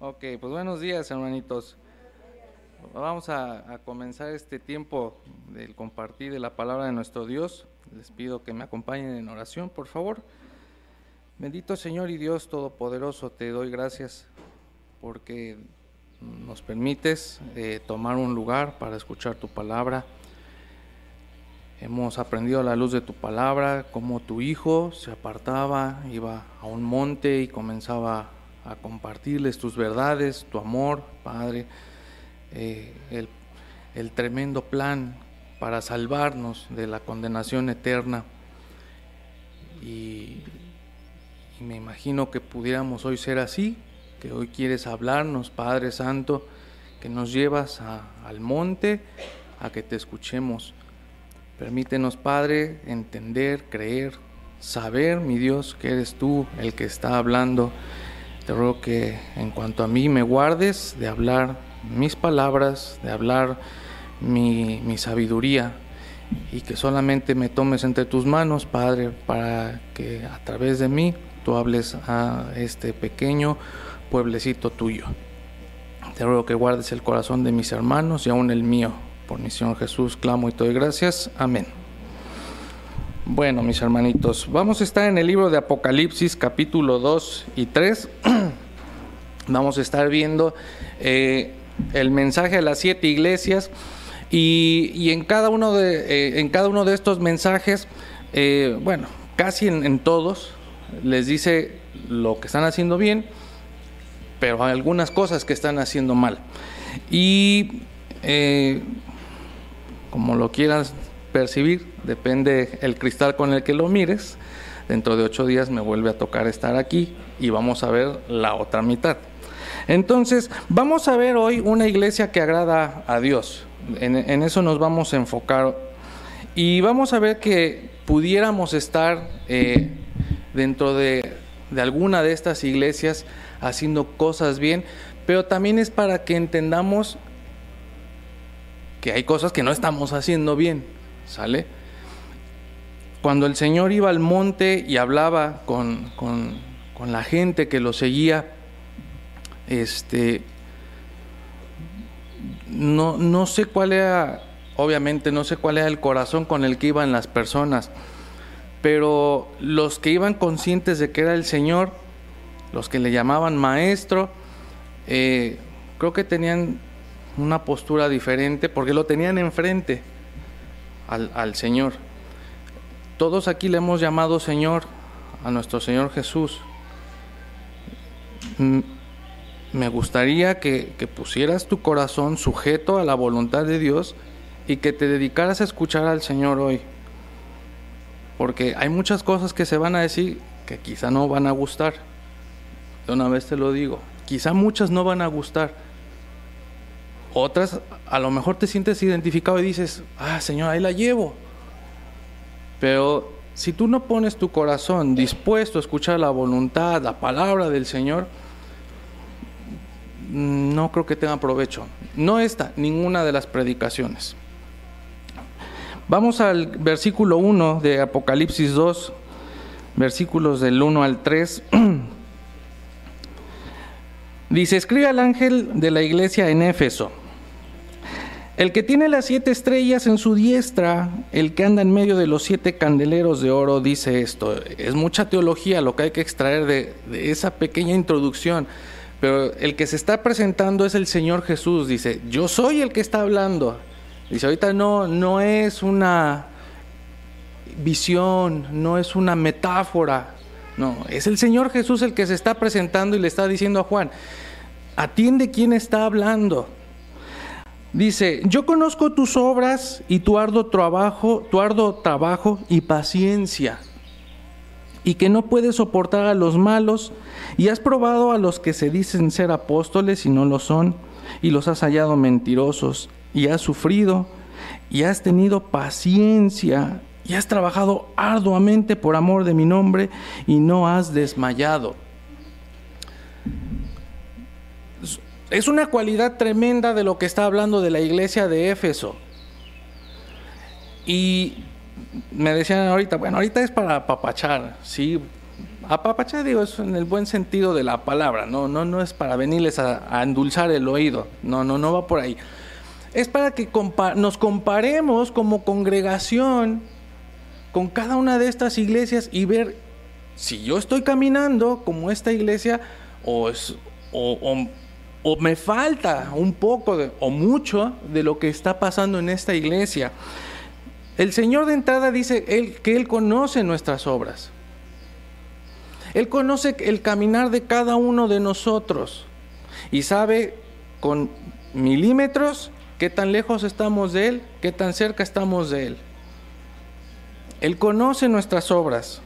Ok, pues buenos días hermanitos. Vamos a, comenzar este tiempo del compartir de la palabra de nuestro Dios. Les pido que me acompañen en oración, por favor. Bendito Señor y Dios Todopoderoso, te doy gracias porque nos permites eh, tomar un lugar para escuchar tu palabra. Hemos aprendido a la luz de tu palabra cómo tu hijo se apartaba, iba a un monte y comenzaba a compartirles tus verdades, tu amor, Padre, eh, el, tremendo plan para salvarnos de la condenación eterna. Y, me imagino que pudiéramos hoy ser así, que hoy quieres hablarnos, Padre Santo, que nos llevas al monte a que te escuchemos. Permítenos, Padre, entender, creer, saber, mi Dios, que eres tú el que está hablando. Te ruego que en cuanto a mí me guardes de hablar mis palabras, de hablar mi, mi sabiduría y que solamente me tomes entre tus manos, Padre, para que a través de mí tú hables a este pequeño pueblecito tuyo. Te ruego que guardes el corazón de mis hermanos y aún el mío. Por mi Señor Jesús clamo y te doy gracias. Amén. Bueno, mis hermanitos, vamos a estar en el libro de Apocalipsis capítulo 2 y 3. vamos a estar viendo eh, el mensaje a las siete iglesias y, en, cada uno de, eh, en cada uno de estos mensajes, eh, bueno, casi en, todos, les dice lo que están haciendo bien, pero hay algunas cosas que están haciendo mal. Y como lo quieras percibir, depende el cristal con el que lo mires. Dentro de ocho días me vuelve a tocar estar aquí y vamos a ver la otra mitad. Entonces, vamos a ver hoy una iglesia que agrada a Dios. En, eso nos vamos a enfocar. Y vamos a ver que pudiéramos estar eh, dentro de, de alguna de estas iglesias haciendo cosas bien, pero también es para que entendamos que hay cosas que no estamos haciendo bien, ¿sale? Cuando el Señor iba al monte y hablaba con, con, la gente que lo seguía, este, no, no sé cuál era, obviamente no sé cuál era el corazón con el que iban las personas, pero los que iban conscientes de que era el Señor, los que le llamaban maestro, eh, creo que tenían una postura diferente porque lo tenían enfrente al, al, Señor. Todos aquí le hemos llamado Señor a nuestro Señor Jesús. Me gustaría que, que pusieras tu corazón sujeto a la voluntad de Dios y que te dedicaras a escuchar al Señor hoy. Porque hay muchas cosas que se van a decir que quizá no van a gustar. De una vez te lo digo. Quizá muchas no van a gustar. Otras, a lo mejor te sientes identificado y dices, ah, Señor, ahí la llevo. Pero si tú no pones tu corazón dispuesto a escuchar la voluntad, la palabra del Señor, no creo que tenga provecho. No esta, ninguna de las predicaciones. Vamos al versículo 1 de Apocalipsis 2, versículos del 1 al 3. Dice, escribe al ángel de la iglesia en Éfeso. El que tiene las siete estrellas en su diestra, el que anda en medio de los siete candeleros de oro, dice esto. Es mucha teología lo que hay que extraer de, esa pequeña introducción. Pero el que se está presentando es el Señor Jesús. Dice, yo soy el que está hablando. Dice, ahorita no, no es una visión, no es una metáfora. No, es el Señor Jesús el que se está presentando y le está diciendo a Juan, atiende quién está hablando. Dice, yo conozco tus obras y tu trabajo, tu arduo trabajo y paciencia, y que no puedes soportar a los malos, y has probado a los que se dicen ser apóstoles y no lo son, y los has hallado mentirosos, y has sufrido, y has tenido paciencia, y has trabajado arduamente por amor de mi nombre, y no has desmayado. Es una cualidad tremenda de lo que está hablando de la iglesia de Éfeso. Y me decían ahorita, bueno, ahorita es para apapachar, sí, Apapachar, digo, es en el buen sentido de la palabra, no, no, no es para venirles a, endulzar el oído, no, no, no va por ahí. Es para que nos comparemos como congregación con cada una de estas iglesias y ver si yo estoy caminando como esta iglesia o, me falta un poco o mucho de lo que está pasando en esta iglesia. El Señor de entrada dice que Él conoce nuestras obras. Él conoce el caminar de cada uno de nosotros y sabe con milímetros qué tan lejos estamos de Él, qué tan cerca estamos de Él. Él conoce nuestras obras.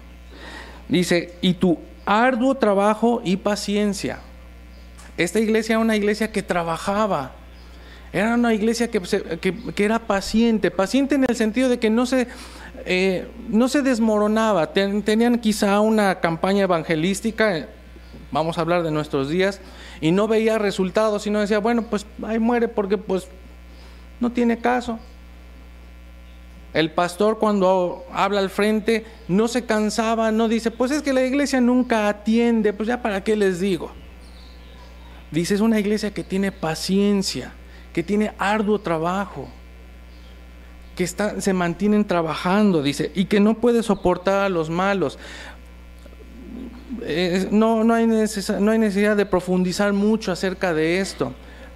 Dice, y tu arduo trabajo y paciencia. Esta iglesia era una iglesia que trabajaba, era una iglesia que, era paciente, paciente en el sentido de que no se, eh, no se desmoronaba, tenían quizá una campaña evangelística, vamos a hablar de nuestros días, y no veía resultados, sino decía, bueno, pues ahí muere porque pues no tiene caso. El pastor cuando habla al frente no se cansaba, no dice, pues es que la iglesia nunca atiende, pues ya para qué les digo. Dice, es una iglesia que tiene paciencia que tiene arduo trabajo, que está, se mantienen trabajando, dice, y que no puede soportar a los malos. no, no, hay no hay necesidad de profundizar mucho acerca de esto,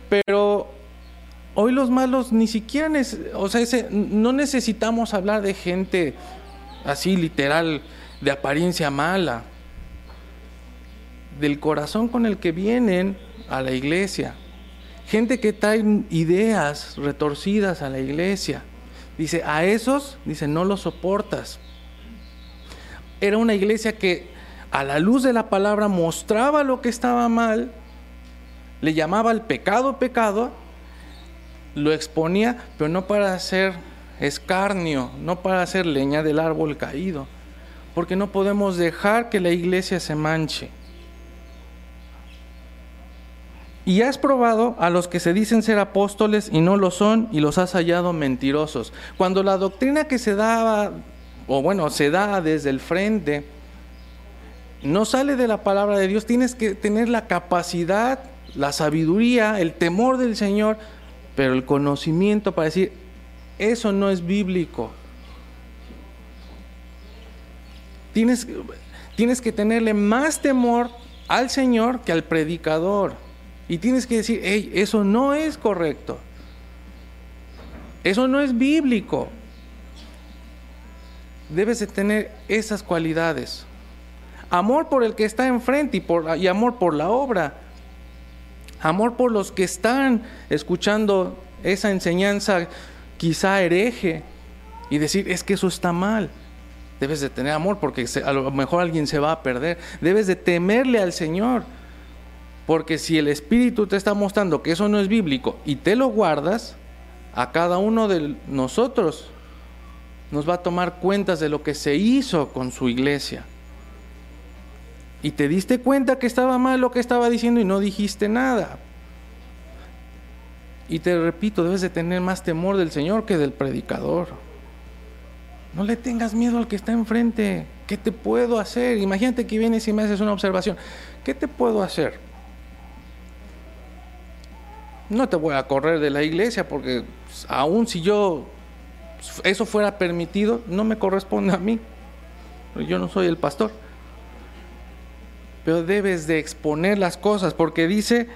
pero hoy los malos ni siquiera, o sea, no necesitamos hablar de gente así literal, de apariencia mala, del corazón con el que vienen a la iglesia gente que trae ideas retorcidas a la iglesia. Dice, a esos, dice, no los soportas. Era una iglesia que a la luz de la palabra mostraba lo que estaba mal, le llamaba al pecado pecado, lo exponía, pero no para hacer escarnio, no para hacer leña del árbol caído, porque no podemos dejar que la iglesia se manche. Y has probado a los que se dicen ser apóstoles y no lo son y los has hallado mentirosos. Cuando la doctrina que se daba, o bueno, se da desde el frente, no sale de la palabra de Dios, tienes que tener la capacidad, la sabiduría, el temor del Señor, pero el conocimiento para decir, eso no es bíblico. Tienes, tienes que tenerle más temor al Señor que al predicador. Y tienes que decir, hey, eso no es correcto. Eso no es bíblico. Debes de tener esas cualidades. Amor por el que está enfrente y, por, y amor por la obra. Amor por los que están escuchando esa enseñanza quizá hereje y decir, es que eso está mal. Debes de tener amor porque a lo mejor alguien se va a perder. Debes de temerle al Señor. Porque si el Espíritu te está mostrando que eso no es bíblico y te lo guardas, a cada uno de nosotros nos va a tomar cuentas de lo que se hizo con su iglesia. Y te diste cuenta que estaba mal lo que estaba diciendo y no dijiste nada. Y te repito, debes de tener más temor del Señor que del predicador. No le tengas miedo al que está enfrente. ¿Qué te puedo hacer? Imagínate que vienes y me haces una observación. ¿Qué te puedo hacer? no te voy a correr de la iglesia porque pues, aún si yo eso fuera permitido, no me corresponde a mí. Yo no soy el pastor. Pero debes de exponer las cosas porque dice,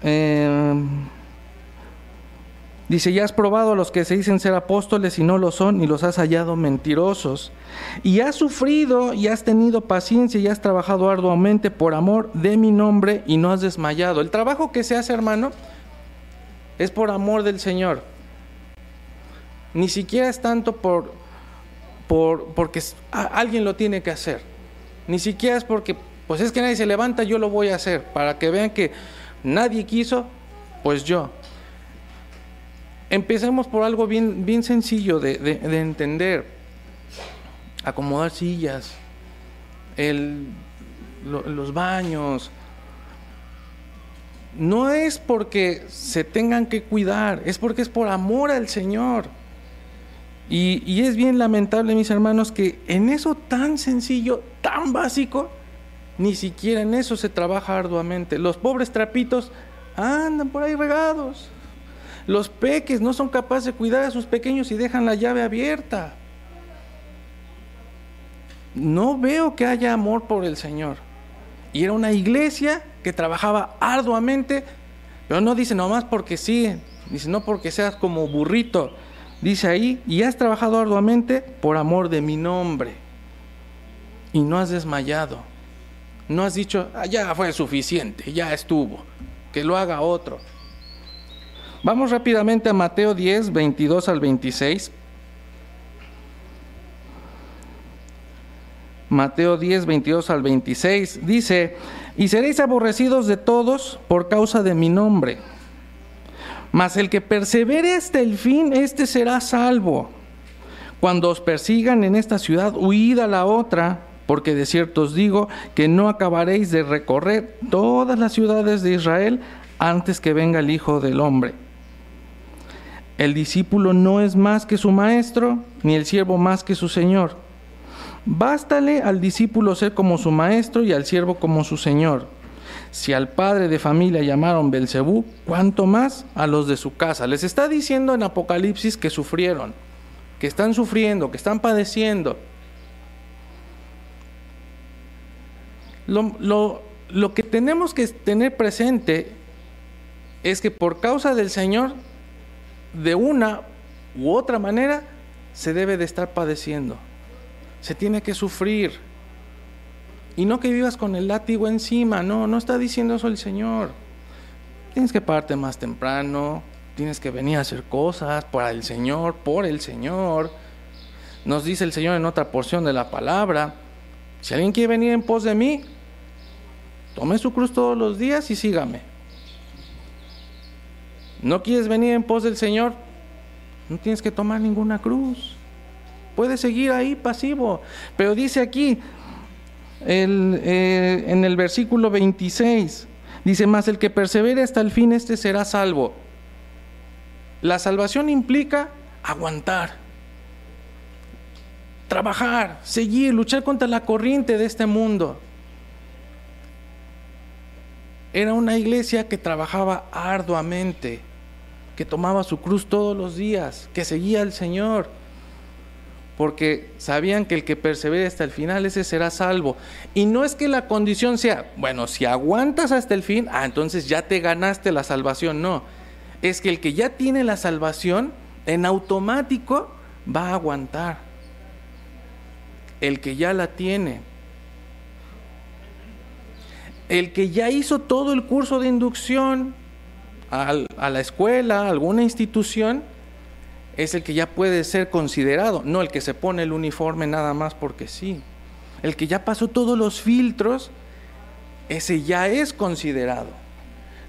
em, Dice, ya has probado a los que se dicen ser apóstoles y no lo son y los has hallado mentirosos. Y has sufrido y has tenido paciencia y has trabajado arduamente por amor de mi nombre y no has desmayado. El trabajo que se hace, hermano, es por amor del Señor. Ni siquiera es tanto por, por porque alguien lo tiene que hacer. Ni siquiera es porque, pues es que nadie se levanta, yo lo voy a hacer. Para que vean que nadie quiso, pues yo. Empecemos por algo bien, bien sencillo de, entender. Acomodar sillas, los baños. No es porque se tengan que cuidar, es porque es por amor al Señor. Y, es bien lamentable, mis hermanos, que en eso tan sencillo, tan básico, ni siquiera en eso se trabaja arduamente. Los pobres trapitos andan por ahí regados. Los peques no son capaces de cuidar a sus pequeños y dejan la llave abierta. No veo que haya amor por el Señor. Y era una iglesia que trabajaba arduamente, pero no dice nomás porque sí, dice no porque seas como burrito. Dice ahí, y has trabajado arduamente por amor de mi nombre. Y no has desmayado. No has dicho, ah, ya fue suficiente, ya estuvo, que lo haga otro. Vamos rápidamente a Mateo 10, 22 al 26. Mateo 10, 22 al 26 dice, y seréis aborrecidos de todos por causa de mi nombre. Mas el que persevere hasta el fin, éste será salvo. Cuando os persigan en esta ciudad, huid a la otra porque de cierto os digo que no acabaréis de recorrer todas las ciudades de Israel antes que venga el Hijo del Hombre. El discípulo no es más que su maestro, ni el siervo más que su señor. Bástale al discípulo ser como su maestro y al siervo como su señor. Si al padre de familia llamaron Belcebú, cuánto más a los de su casa. Les está diciendo en Apocalipsis que sufrieron, que están sufriendo, que están padeciendo. Lo, lo, que tenemos que tener presente es que por causa del Señor, de una u otra manera, se debe de estar padeciendo. Se tiene que sufrir. Y no que vivas con el látigo encima, no, no está diciendo eso el Señor. Tienes que pararte más temprano, tienes que venir a hacer cosas para el Señor, por el Señor. Nos dice el Señor en otra porción de la palabra, si alguien quiere venir en pos de mí, Tome su cruz todos los días y sígame. ¿No quieres venir en pos del Señor? No tienes que tomar ninguna cruz. Puedes seguir ahí pasivo. Pero dice aquí, eh, en el versículo 26, dice, más el que persevere hasta el fin, este será salvo. La salvación implica aguantar, trabajar, seguir, luchar contra la corriente de este mundo era una iglesia que trabajaba arduamente, que tomaba su cruz todos los días, que seguía al Señor, porque sabían que el que persevere hasta el final, ese será salvo. Y no es que la condición sea, bueno, si aguantas hasta el fin, ah, entonces ya te ganaste la salvación, no. Es que el que ya tiene la salvación, en automático va a aguantar. El que ya la tiene, el que ya hizo todo el curso de inducción a la escuela, a alguna institución, es el que ya puede ser considerado, no el que se pone el uniforme nada más porque sí. El que ya pasó todos los filtros, ese ya es considerado.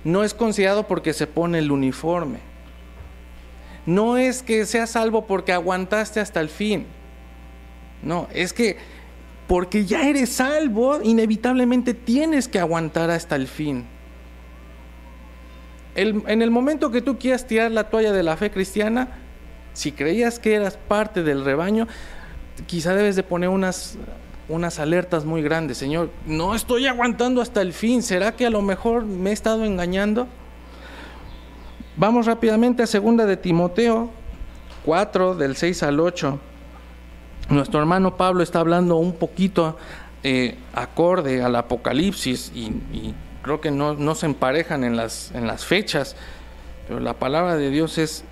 No es considerado porque se pone el uniforme. No es que sea salvo porque aguantaste hasta el fin. No, es que porque ya eres salvo, inevitablemente tienes que aguantar hasta el fin. en el momento que tú quieras tirar la toalla de la fe cristiana, si creías que eras parte del rebaño, quizá debes de poner unas, unas alertas muy grandes. Señor, no estoy aguantando hasta el fin. ¿Será que a lo mejor me he estado engañando? Vamos rápidamente a segunda de Timoteo 4, del 6 al 8. Nuestro hermano Pablo está hablando un poquito eh, acorde al Apocalipsis y, creo que no, se emparejan en las, en las fechas, pero la palabra de Dios es,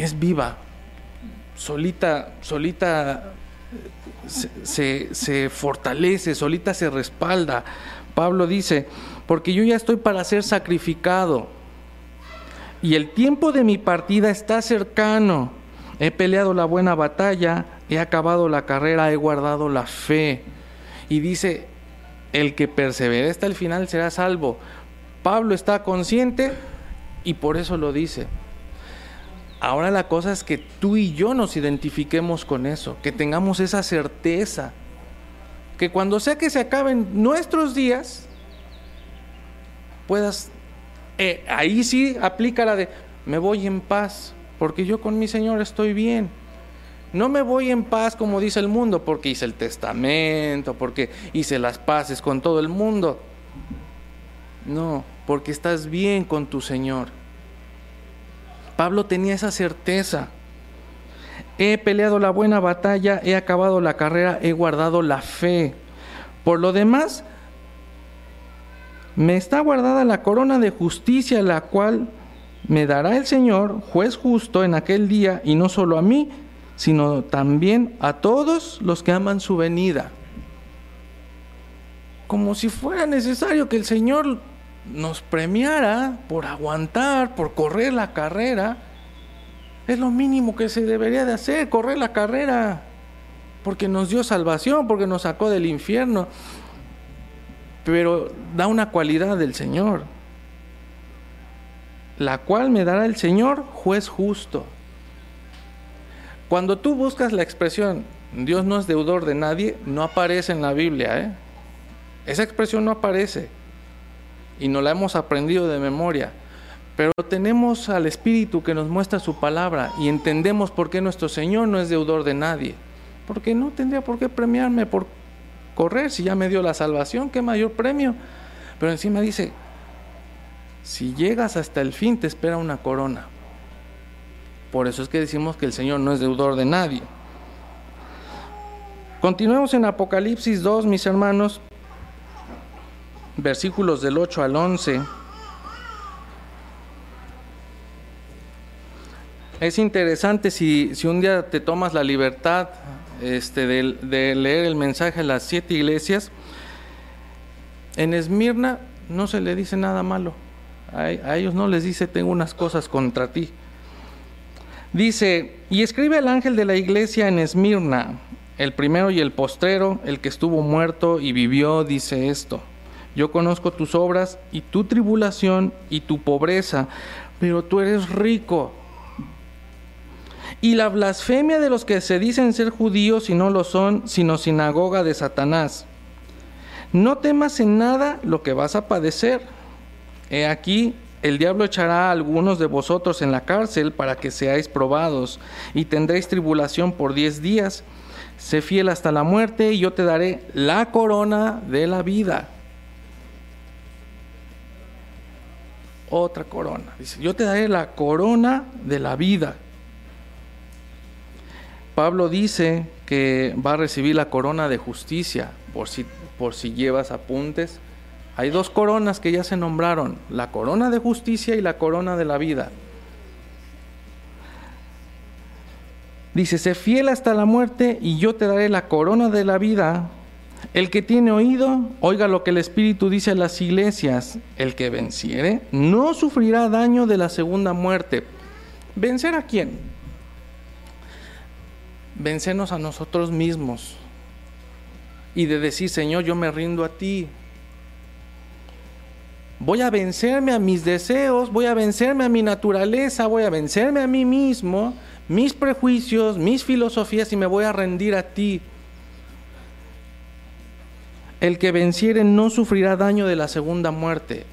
es viva, solita, solita se, fortalece, solita se respalda. Pablo dice, porque yo ya estoy para ser sacrificado y el tiempo de mi partida está cercano. He peleado la buena batalla, he acabado la carrera, he guardado la fe. Y dice, el que persevere hasta el final será salvo. Pablo está consciente y por eso lo dice. Ahora la cosa es que tú y yo nos identifiquemos con eso, que tengamos esa certeza, que cuando sea que se acaben nuestros días, puedas, eh, ahí sí aplica la de, me voy en paz, porque yo con mi Señor estoy bien. No me voy en paz como dice el mundo, porque hice el testamento, porque hice las paces con todo el mundo. No, porque estás bien con tu Señor. Pablo tenía esa certeza. He peleado la buena batalla, he acabado la carrera, he guardado la fe. Por lo demás, me está guardada la corona de justicia, la cual me dará el Señor, juez justo, en aquel día, y no solo a mí, sino también a todos los que aman su venida. Como si fuera necesario que el Señor nos premiara por aguantar, por correr la carrera. Es lo mínimo que se debería de hacer, correr la carrera, porque nos dio salvación, porque nos sacó del infierno. Pero da una cualidad del Señor, la cual me dará el Señor juez justo. Cuando tú buscas la expresión Dios no es deudor de nadie, no aparece en la Biblia. ¿eh? Esa expresión no aparece y no la hemos aprendido de memoria. Pero tenemos al Espíritu que nos muestra su palabra y entendemos por qué nuestro Señor no es deudor de nadie. Porque no tendría por qué premiarme por correr si ya me dio la salvación, qué mayor premio. Pero encima dice, si llegas hasta el fin te espera una corona. Por eso es que decimos que el Señor no es deudor de nadie. Continuemos en Apocalipsis 2, mis hermanos, versículos del 8 al 11. Es interesante si, si un día te tomas la libertad este, de, leer el mensaje a las siete iglesias, en Esmirna no se le dice nada malo. a ellos no les dice tengo unas cosas contra ti. Dice, y escribe el ángel de la iglesia en Esmirna, el primero y el postrero, el que estuvo muerto y vivió, dice esto. Yo conozco tus obras y tu tribulación y tu pobreza, pero tú eres rico. Y la blasfemia de los que se dicen ser judíos y no lo son, sino sinagoga de Satanás. No temas en nada lo que vas a padecer. He aquí, el diablo echará a algunos de vosotros en la cárcel para que seáis probados, y tendréis tribulación por diez días. Sé fiel hasta la muerte, y yo te daré la corona de la vida. Otra corona. Dice, yo te daré la corona de la vida. Pablo dice que va a recibir la corona de justicia, por si, por si llevas apuntes hay dos coronas que ya se nombraron, la corona de justicia y la corona de la vida. Dice, sé fiel hasta la muerte y yo te daré la corona de la vida. El que tiene oído, oiga lo que el Espíritu dice a las iglesias. El que venciere no sufrirá daño de la segunda muerte. ¿Vencer a quién? Vencernos a nosotros mismos. Y de decir, Señor, yo me rindo a ti, voy a vencerme a mis deseos, voy a vencerme a mi naturaleza, voy a vencerme a mí mismo, mis prejuicios, mis filosofías y me voy a rendir a ti. El que venciere no sufrirá daño de la segunda muerte,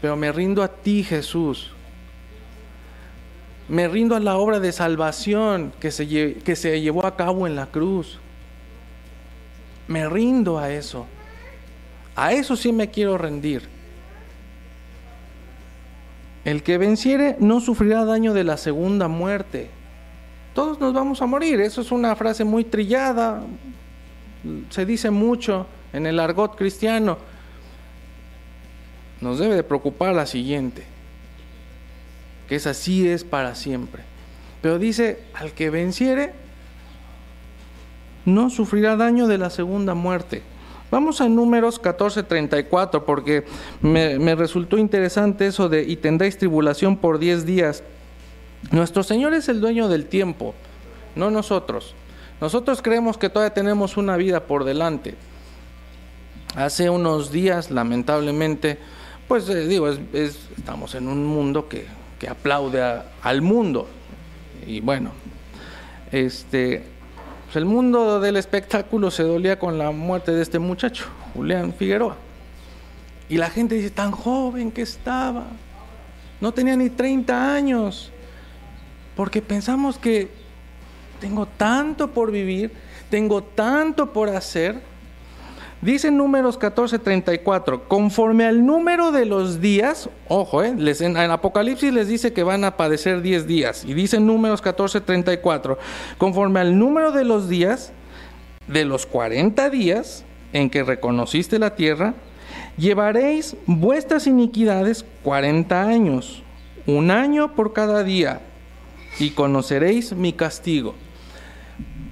pero me rindo a ti, Jesús. Me rindo a la obra de salvación que se, que se llevó a cabo en la cruz. Me rindo a eso. A eso sí me quiero rendir. El que venciere no sufrirá daño de la segunda muerte. Todos nos vamos a morir. Eso es una frase muy trillada. Se dice mucho en el argot cristiano. Nos debe de preocupar la siguiente. Que es así es para siempre. Pero dice, al que venciere, no sufrirá daño de la segunda muerte. Vamos a números 14:34 porque me, resultó interesante eso de y tendréis tribulación por 10 días. Nuestro Señor es el dueño del tiempo, no nosotros. Nosotros creemos que todavía tenemos una vida por delante. Hace unos días, lamentablemente, pues eh, digo, estamos en un mundo que, aplaude al mundo. Y bueno, este, pues el mundo del espectáculo se dolía con la muerte de este muchacho, Julián Figueroa. Y la gente dice, tan joven que estaba, no tenía ni 30 años. Porque pensamos que tengo tanto por vivir, tengo tanto por hacer. Dice números 14:34, conforme al número de los días, ojo, eh, en, en, Apocalipsis les dice que van a padecer 10 días, y dice números 14:34, conforme al número de los días, de los 40 días en que reconociste la tierra, llevaréis vuestras iniquidades 40 años, un año por cada día, y conoceréis mi castigo.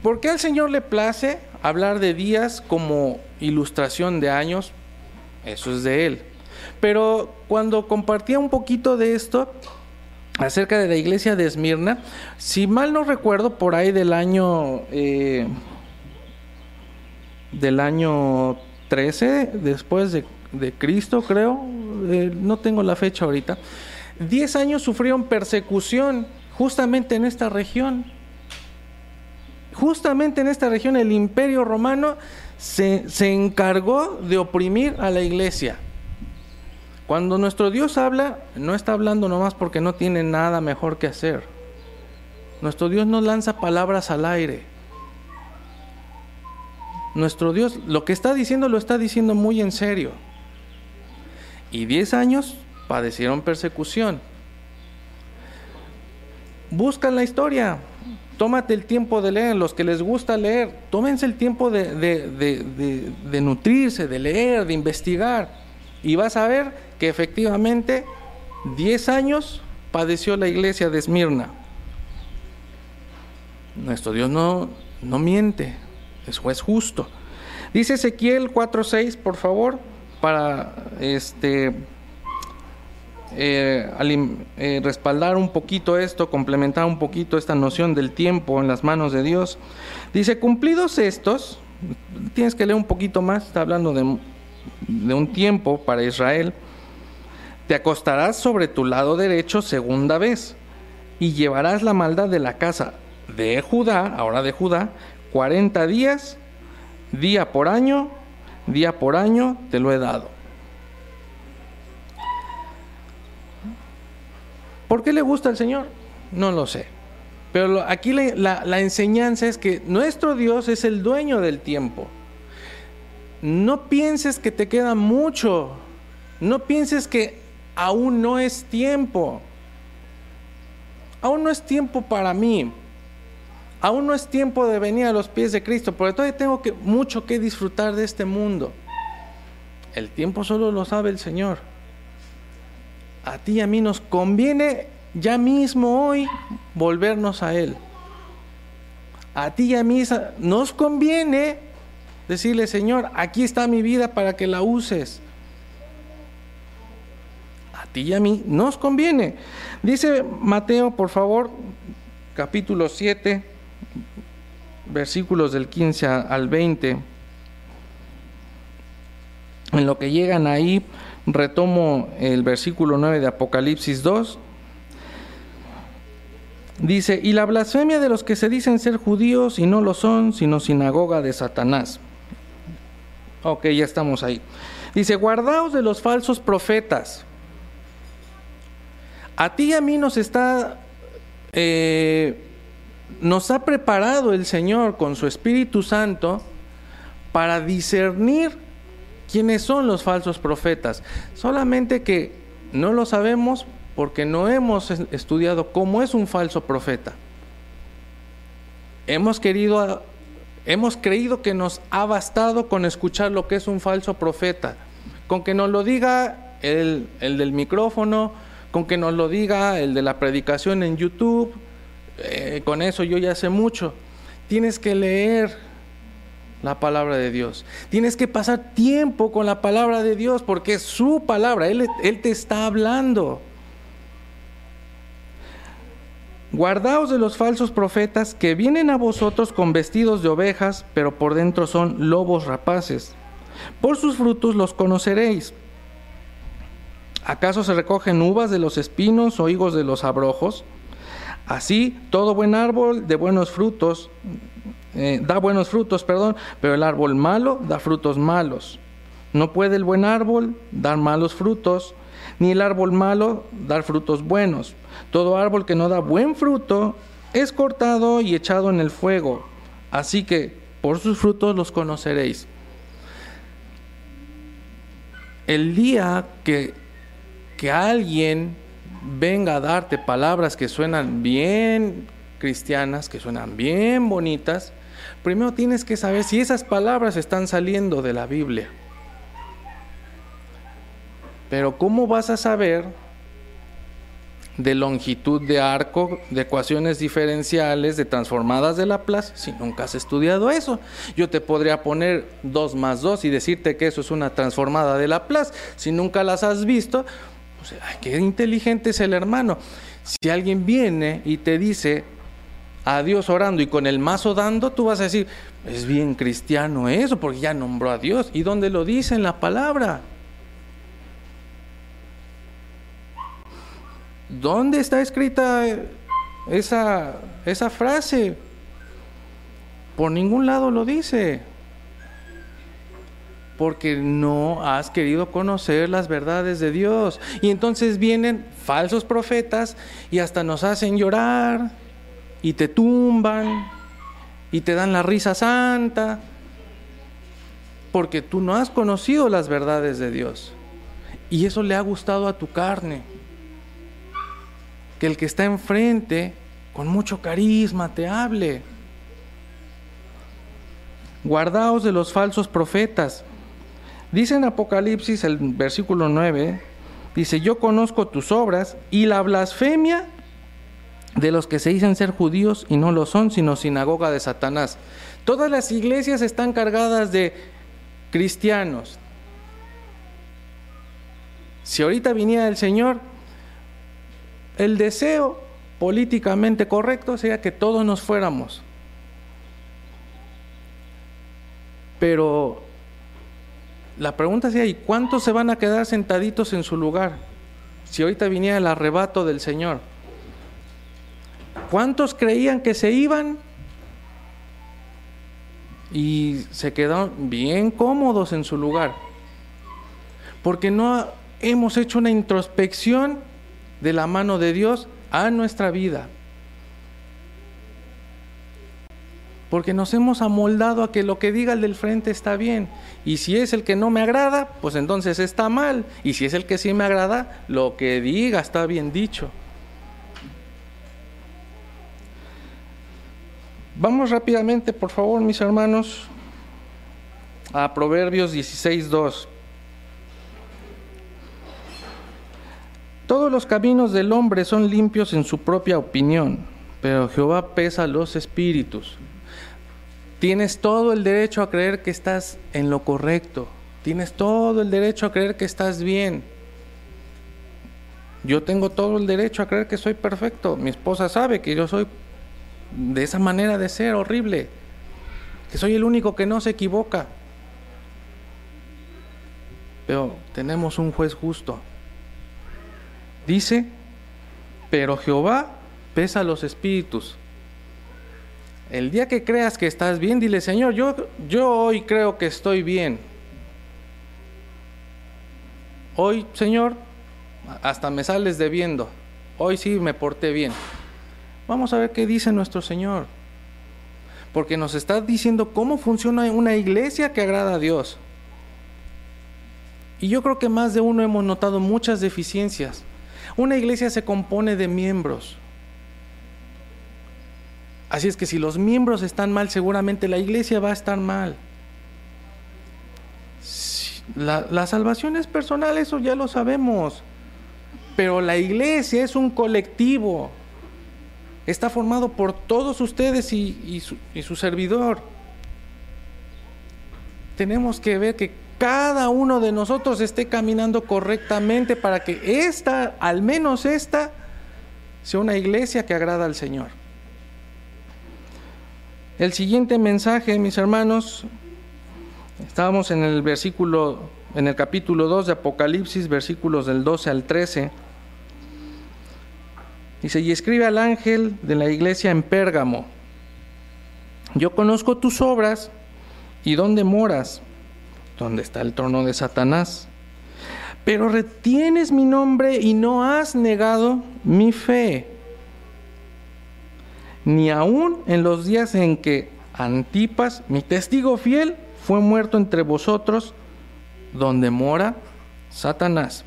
¿Por qué al Señor le place hablar de días como ilustración de años? Eso es de Él. Pero cuando compartía un poquito de esto acerca de la iglesia de Esmirna, si mal no recuerdo, por ahí del año... Eh, del año 13 después de, Cristo, creo, eh, no tengo la fecha ahorita, 10 años sufrieron persecución justamente en esta región. Justamente en esta región el imperio romano se, se encargó de oprimir a la iglesia. Cuando nuestro Dios habla, no está hablando nomás porque no tiene nada mejor que hacer. Nuestro Dios no lanza palabras al aire. Nuestro Dios lo que está diciendo lo está diciendo muy en serio. Y diez años padecieron persecución. Buscan la historia, tómate el tiempo de leer, los que les gusta leer, tómense el tiempo de, nutrirse, de leer, de investigar, y vas a ver que efectivamente 10 años padeció la iglesia de Esmirna. Nuestro Dios no, no miente, es juez justo. Dice Ezequiel 4:6, por favor, para este eh, eh, respaldar un poquito esto, complementar un poquito esta noción del tiempo en las manos de Dios. Dice, cumplidos estos, tienes que leer un poquito más, está hablando de, de un tiempo para Israel, te acostarás sobre tu lado derecho segunda vez y llevarás la maldad de la casa de Judá, ahora de Judá, 40 días, día por año, día por año te lo he dado. ¿Por qué le gusta al Señor? No lo sé. Pero aquí la, enseñanza es que nuestro Dios es el dueño del tiempo. No pienses que te queda mucho. No pienses que aún no es tiempo. Aún no es tiempo para mí. Aún no es tiempo de venir a los pies de Cristo, porque todavía tengo mucho que disfrutar de este mundo. El tiempo solo lo sabe el Señor a ti y a mí nos conviene ya mismo hoy volvernos a Él. A ti y a mí nos conviene decirle, Señor, aquí está mi vida para que la uses. A ti y a mí nos conviene. Dice Mateo, por favor, capítulo 7, versículos del 15 al 20. En lo que llegan ahí, Retomo el versículo 9 de Apocalipsis 2. Dice, y la blasfemia de los que se dicen ser judíos y no lo son, sino sinagoga de Satanás. Ok, ya estamos ahí. Dice, guardaos de los falsos profetas. A ti y a mí nos está, eh, nos ha preparado el Señor con su Espíritu Santo para discernir quiénes son los falsos profetas. Solamente que no lo sabemos porque no hemos estudiado cómo es un falso profeta. Hemos querido hemos creído que nos ha bastado con escuchar lo que es un falso profeta, con que nos lo diga el, el del micrófono, con que nos lo diga el de la predicación en YouTube, eh, con eso yo ya sé mucho. Tienes que leer, la palabra de Dios. Tienes que pasar tiempo con la palabra de Dios porque es su palabra, Él, Él te está hablando. Guardaos de los falsos profetas que vienen a vosotros con vestidos de ovejas, pero por dentro son lobos rapaces. Por sus frutos los conoceréis. ¿Acaso se recogen uvas de los espinos o higos de los abrojos? Así, todo buen árbol de buenos frutos eh, da buenos frutos, perdón, pero el árbol malo da frutos malos. No puede el buen árbol dar malos frutos, ni el árbol malo dar frutos buenos. Todo árbol que no da buen fruto es cortado y echado en el fuego. Así que por sus frutos los conoceréis. El día que, que alguien venga a darte palabras que suenan bien cristianas, que suenan bien bonitas, primero tienes que saber si esas palabras están saliendo de la Biblia. Pero ¿cómo vas a saber de longitud de arco, de ecuaciones diferenciales, de transformadas de Laplace, si nunca has estudiado eso. Yo te podría poner 2 más 2 y decirte que eso es una transformada de Laplace. Si nunca las has visto, pues, qué inteligente es el hermano. Si alguien viene y te dice a Dios orando y con el mazo dando, tú vas a decir, es bien cristiano eso, porque ya nombró a Dios. ¿Y dónde lo dice en la palabra? ¿Dónde está escrita esa, esa frase? Por ningún lado lo dice. Porque no has querido conocer las verdades de Dios. Y entonces vienen falsos profetas y hasta nos hacen llorar y te tumban y te dan la risa santa. Porque tú no has conocido las verdades de Dios. Y eso le ha gustado a tu carne que el que está enfrente con mucho carisma te hable. Guardaos de los falsos profetas. Dice en Apocalipsis el versículo 9, dice, yo conozco tus obras y la blasfemia de los que se dicen ser judíos y no lo son, sino sinagoga de Satanás. Todas las iglesias están cargadas de cristianos. Si ahorita viniera el Señor, el deseo políticamente correcto sería que todos nos fuéramos. Pero la pregunta sería, ¿y cuántos se van a quedar sentaditos en su lugar? Si ahorita viniera el arrebato del Señor. ¿Cuántos creían que se iban? Y se quedaron bien cómodos en su lugar. Porque no hemos hecho una introspección de la mano de Dios a nuestra vida. Porque nos hemos amoldado a que lo que diga el del frente está bien. Y si es el que no me agrada, pues entonces está mal. Y si es el que sí me agrada, lo que diga está bien dicho. Vamos rápidamente, por favor, mis hermanos, a Proverbios 16.2. Todos los caminos del hombre son limpios en su propia opinión, pero Jehová pesa los espíritus. Tienes todo el derecho a creer que estás en lo correcto. Tienes todo el derecho a creer que estás bien. Yo tengo todo el derecho a creer que soy perfecto. Mi esposa sabe que yo soy de esa manera de ser horrible. Que soy el único que no se equivoca. Pero tenemos un juez justo Dice, pero Jehová pesa los espíritus. El día que creas que estás bien, dile, Señor, yo, yo hoy creo que estoy bien. Hoy, Señor, hasta me sales debiendo. Hoy sí me porté bien. Vamos a ver qué dice nuestro Señor. Porque nos está diciendo cómo funciona una iglesia que agrada a Dios. Y yo creo que más de uno hemos notado muchas deficiencias. Una iglesia se compone de miembros. Así es que si los miembros están mal, seguramente la iglesia va a estar mal. La, salvación es personal, eso ya lo sabemos. Pero la iglesia es un colectivo. Está formado por todos ustedes y su servidor. Tenemos que ver que cada uno de nosotros esté caminando correctamente para que esta, al menos esta, sea una iglesia que agrada al Señor. El siguiente mensaje, mis hermanos, estábamos en el versículo, en el capítulo 2 de Apocalipsis, versículos del 12 al 13. Dice, y escribe al ángel de la iglesia en Pérgamo, yo conozco tus obras y dónde moras donde está el trono de Satanás. pero retienes mi nombre y no has negado mi fe. Ni aun en los días en que Antipas, mi testigo fiel, fue muerto entre vosotros, donde mora Satanás.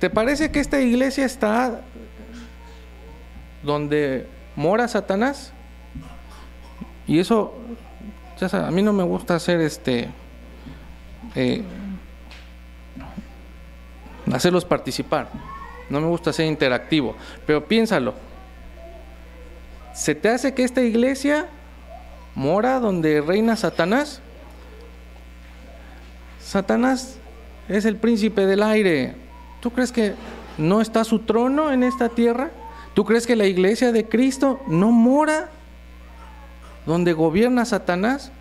¿Te parece que esta iglesia está donde mora Satanás? Y eso, ya a mí no me gusta hacer este, eh, hacerlos participar. No me gusta ser interactivo. Pero piénsalo. ¿Se te hace que esta iglesia mora donde reina Satanás? Satanás es el príncipe del aire. ¿Tú crees que no está su trono en esta tierra? ¿Tú crees que la iglesia de Cristo no mora donde gobierna Satanás?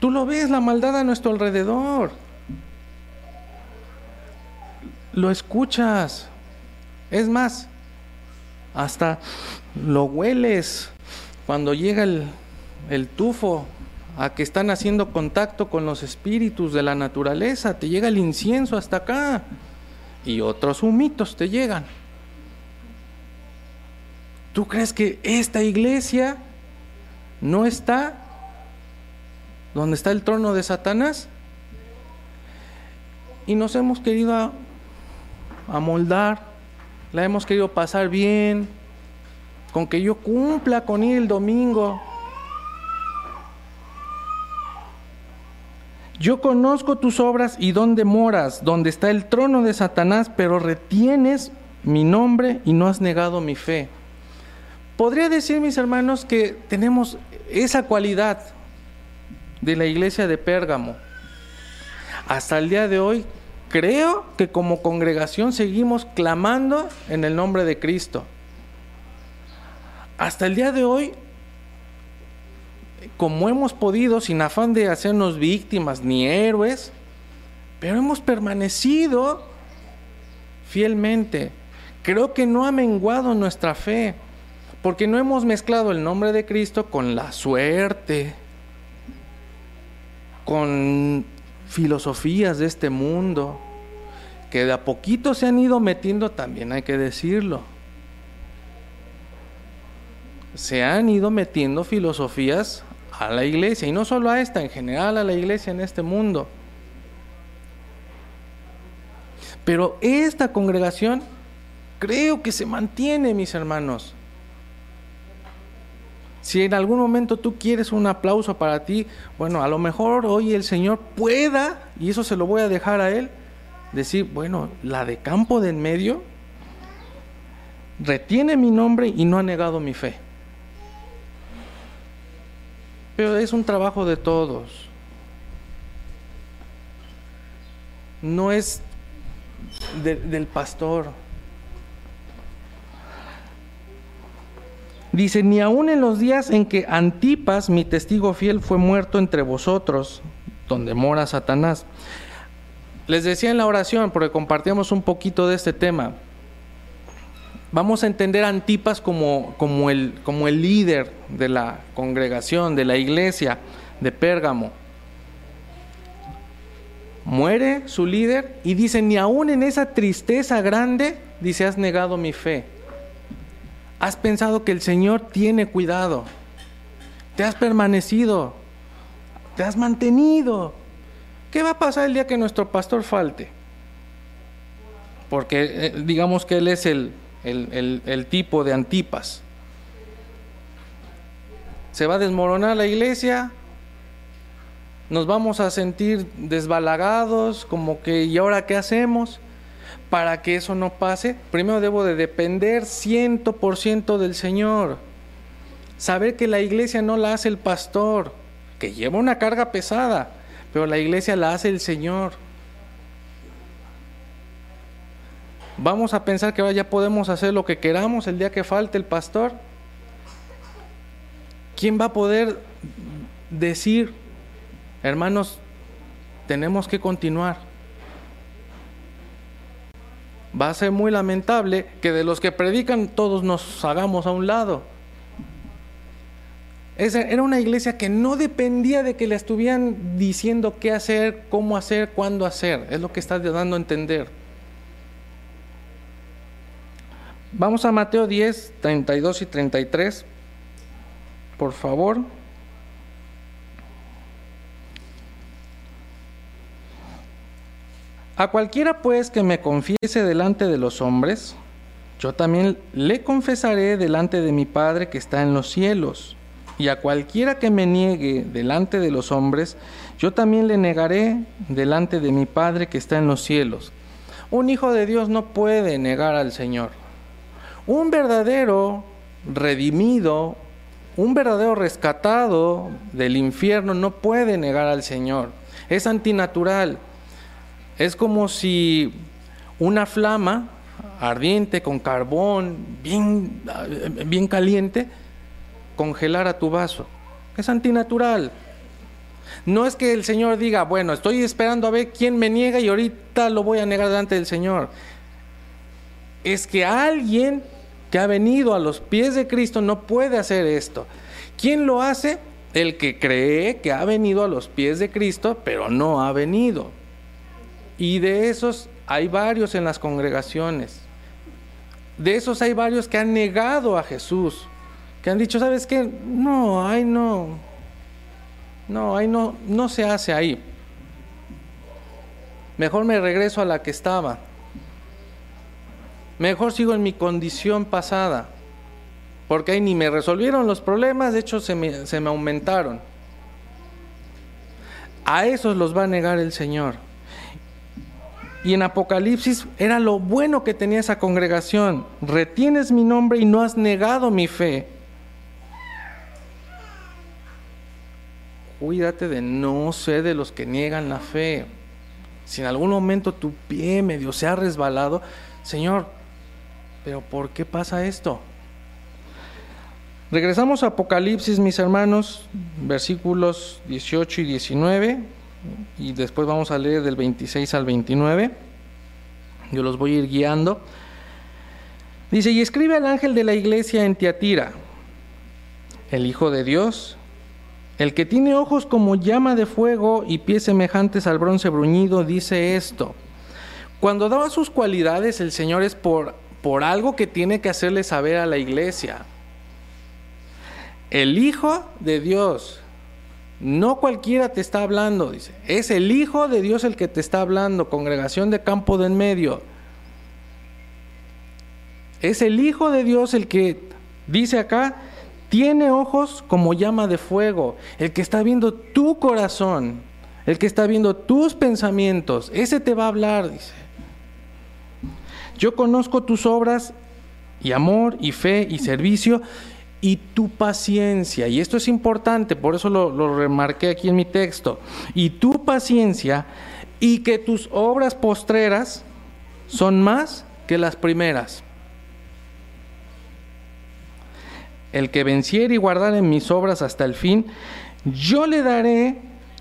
Tú lo ves, la maldad a nuestro alrededor. Lo escuchas. Es más, hasta lo hueles cuando llega el, el tufo a que están haciendo contacto con los espíritus de la naturaleza, te llega el incienso hasta acá y otros humitos te llegan. ¿Tú crees que esta iglesia no está donde está el trono de Satanás? Y nos hemos querido amoldar, la hemos querido pasar bien, con que yo cumpla con ir el domingo, Yo conozco tus obras y dónde moras, donde está el trono de Satanás, pero retienes mi nombre y no has negado mi fe. Podría decir, mis hermanos, que tenemos esa cualidad de la iglesia de Pérgamo. Hasta el día de hoy, creo que como congregación seguimos clamando en el nombre de Cristo. Hasta el día de hoy como hemos podido, sin afán de hacernos víctimas ni héroes, pero hemos permanecido fielmente. Creo que no ha menguado nuestra fe, porque no hemos mezclado el nombre de Cristo con la suerte, con filosofías de este mundo, que de a poquito se han ido metiendo, también hay que decirlo. Se han ido metiendo filosofías a la iglesia, y no solo a esta, en general a la iglesia en este mundo. Pero esta congregación creo que se mantiene, mis hermanos. Si en algún momento tú quieres un aplauso para ti, bueno, a lo mejor hoy el Señor pueda, y eso se lo voy a dejar a Él, decir, bueno, la de campo de en medio retiene mi nombre y no ha negado mi fe. Pero es un trabajo de todos. No es del pastor. Dice, ni aun en los días en que Antipas, mi testigo fiel, fue muerto entre vosotros, donde mora Satanás. Les decía en la oración, porque compartíamos un poquito de este tema, vamos a entender a Antipas como, como, el, como el líder de la congregación, de la iglesia de Pérgamo. Muere su líder y dice, ni aún en esa tristeza grande, dice, has negado mi fe. Has pensado que el Señor tiene cuidado. Te has permanecido. Te has mantenido. ¿Qué va a pasar el día que nuestro pastor falte? Porque eh, digamos que Él es el, el, tipo de Antipas. Se va a desmoronar la iglesia, nos vamos a sentir desbalagados, como que ¿y ahora qué hacemos? Para que eso no pase, primero debo de depender ciento por ciento del Señor. Saber que la iglesia no la hace el pastor, que lleva una carga pesada, pero la iglesia la hace el Señor. Vamos a pensar que ya podemos hacer lo que queramos el día que falte el pastor. ¿Quién va a poder decir, hermanos, tenemos que continuar? Va a ser muy lamentable que de los que predican todos nos hagamos a un lado. era una iglesia que no dependía de que le estuvieran diciendo qué hacer, cómo hacer, cuándo hacer. Es lo que está dando a entender. Vamos a Mateo 10, 32 y 33. Por favor. A cualquiera pues que me confiese delante de los hombres, yo también le confesaré delante de mi Padre que está en los cielos. Y a cualquiera que me niegue delante de los hombres, yo también le negaré delante de mi Padre que está en los cielos. Un hijo de Dios no puede negar al Señor. Un verdadero redimido, un verdadero rescatado del infierno no puede negar al Señor. Es antinatural. Es como si una flama ardiente con carbón bien, bien caliente congelara tu vaso. Es antinatural. No es que el Señor diga, bueno, estoy esperando a ver quién me niega y ahorita lo voy a negar delante del Señor. Es que alguien que ha venido a los pies de Cristo no puede hacer esto. ¿Quién lo hace? El que cree que ha venido a los pies de Cristo, pero no ha venido. Y de esos hay varios en las congregaciones. De esos hay varios que han negado a Jesús, que han dicho, ¿sabes qué? No, ay no. No, ahí no, no se hace ahí. Mejor me regreso a la que estaba. Mejor sigo en mi condición pasada. Porque ahí ni me resolvieron los problemas, de hecho se me, aumentaron. A esos los va a negar el Señor. Y en Apocalipsis era lo bueno que tenía esa congregación. Retienes mi nombre y no has negado mi fe. Cuídate de no ser de los que niegan la fe. Si en algún momento tu pie medio se ha resbalado, Señor, pero ¿por qué pasa esto? Regresamos a Apocalipsis, mis hermanos, versículos 18 y 19 y después vamos a leer del 26 al 29. Yo los voy a ir guiando. Dice, y escribe al ángel de la iglesia en Tiatira, el Hijo de Dios, el que tiene ojos como llama de fuego y pies semejantes al bronce bruñido, dice esto. Cuando daba sus cualidades, el Señor es por, por algo que tiene que hacerle saber a la iglesia. El Hijo de Dios, no cualquiera te está hablando, dice. Es el Hijo de Dios el que te está hablando, congregación de campo de en medio. Es el Hijo de Dios el que dice acá, tiene ojos como llama de fuego, el que está viendo tu corazón, el que está viendo tus pensamientos, ese te va a hablar, dice. Yo conozco tus obras y amor y fe y servicio y tu paciencia, y esto es importante, por eso lo, remarqué aquí en mi texto, y tu paciencia y que tus obras postreras son más que las primeras. El que venciere y guardare mis obras hasta el fin, yo le daré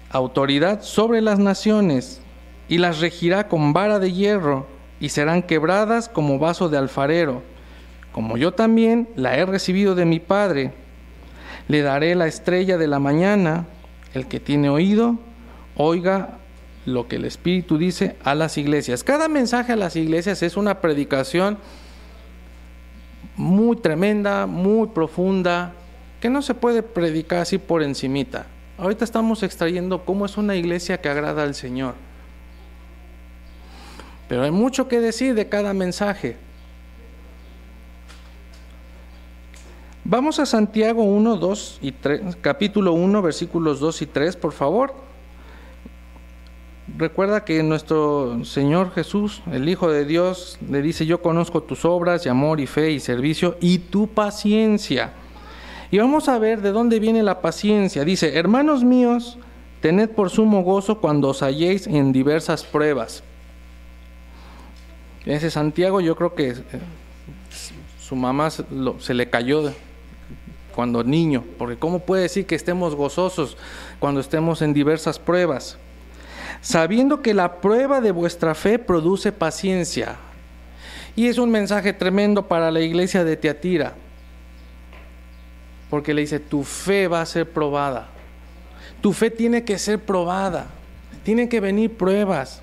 autoridad sobre las naciones y las regirá con vara de hierro y serán quebradas como vaso de alfarero como yo también la he recibido de mi Padre. Le daré la estrella de la mañana, el que tiene oído, oiga lo que el Espíritu dice a las iglesias. Cada mensaje a las iglesias es una predicación muy tremenda, muy profunda, que no se puede predicar así por encimita. Ahorita estamos extrayendo cómo es una iglesia que agrada al Señor. Pero hay mucho que decir de cada mensaje. Vamos a Santiago 1, 2 y 3, capítulo 1, versículos 2 y 3, por favor. Recuerda que nuestro Señor Jesús, el Hijo de Dios, le dice, yo conozco tus obras amor y fe y servicio y tu paciencia. Y vamos a ver de dónde viene la paciencia. Dice, hermanos míos, tened por sumo gozo cuando os halléis en diversas pruebas. Santiago yo creo que eh, su mamá se le cayó cuando niño, porque ¿cómo puede decir que estemos gozosos cuando estemos en diversas pruebas? Sabiendo que la prueba de vuestra fe produce paciencia. Y es un mensaje tremendo para la iglesia de Teatira. Porque le dice, tu fe va a ser probada. Tu fe tiene que ser probada. Tienen que venir pruebas.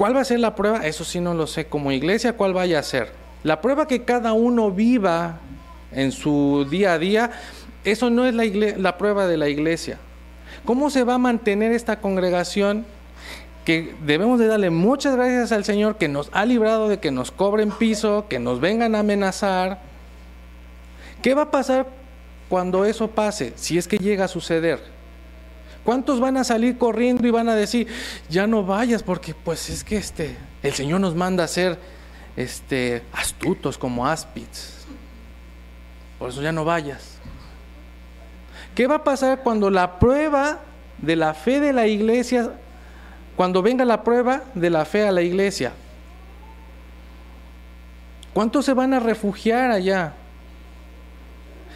¿Cuál va a ser la prueba? Eso sí no lo sé. Como iglesia, ¿cuál vaya a ser? La prueba que cada uno viva en su día a día, eso no es la, la prueba de la iglesia. ¿Cómo se va a mantener esta congregación? Que debemos de darle muchas gracias al Señor que nos ha librado de que nos cobren piso, que nos vengan a amenazar. ¿Qué va a pasar cuando eso pase? Si es que llega a suceder. ¿Cuántos van a salir corriendo y van a decir, ya no vayas porque pues es que este, el Señor nos manda a ser este, astutos como áspids? Por eso ya no vayas. ¿Qué va a pasar cuando la prueba de la fe de la iglesia, cuando venga la prueba de la fe a la iglesia? ¿Cuántos se van a refugiar allá?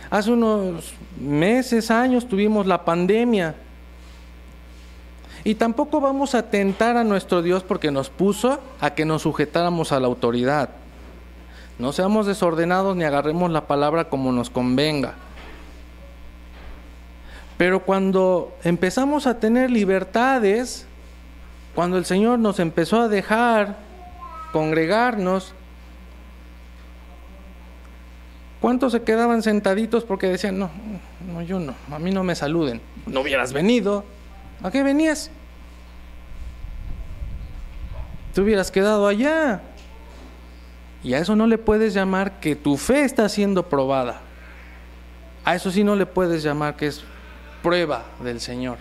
Hace unos meses, años tuvimos la pandemia y tampoco vamos a tentar a nuestro Dios porque nos puso a que nos sujetáramos a la autoridad. No seamos desordenados ni agarremos la palabra como nos convenga. Pero cuando empezamos a tener libertades, cuando el Señor nos empezó a dejar congregarnos, ¿cuántos se quedaban sentaditos porque decían, no, no, yo no, a mí no me saluden? No hubieras venido. ¿A qué venías? Te hubieras quedado allá. Y a eso no le puedes llamar que tu fe está siendo probada. A eso sí no le puedes llamar que es prueba del Señor.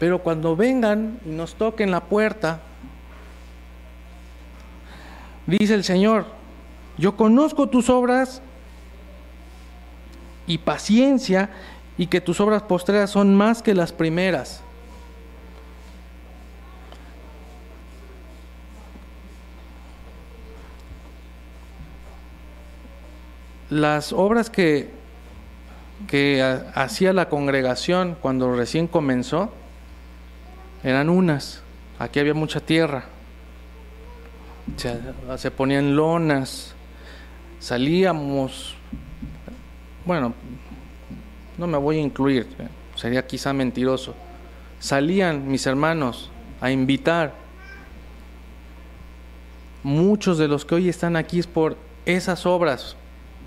Pero cuando vengan y nos toquen la puerta, dice el Señor, yo conozco tus obras y paciencia y que tus obras postreras son más que las primeras. Las obras que, que hacía la congregación cuando recién comenzó eran unas. Aquí había mucha tierra. Se, se ponían lonas. Salíamos. Bueno, no me voy a incluir, sería quizá mentiroso. Salían mis hermanos a invitar. Muchos de los que hoy están aquí es por esas obras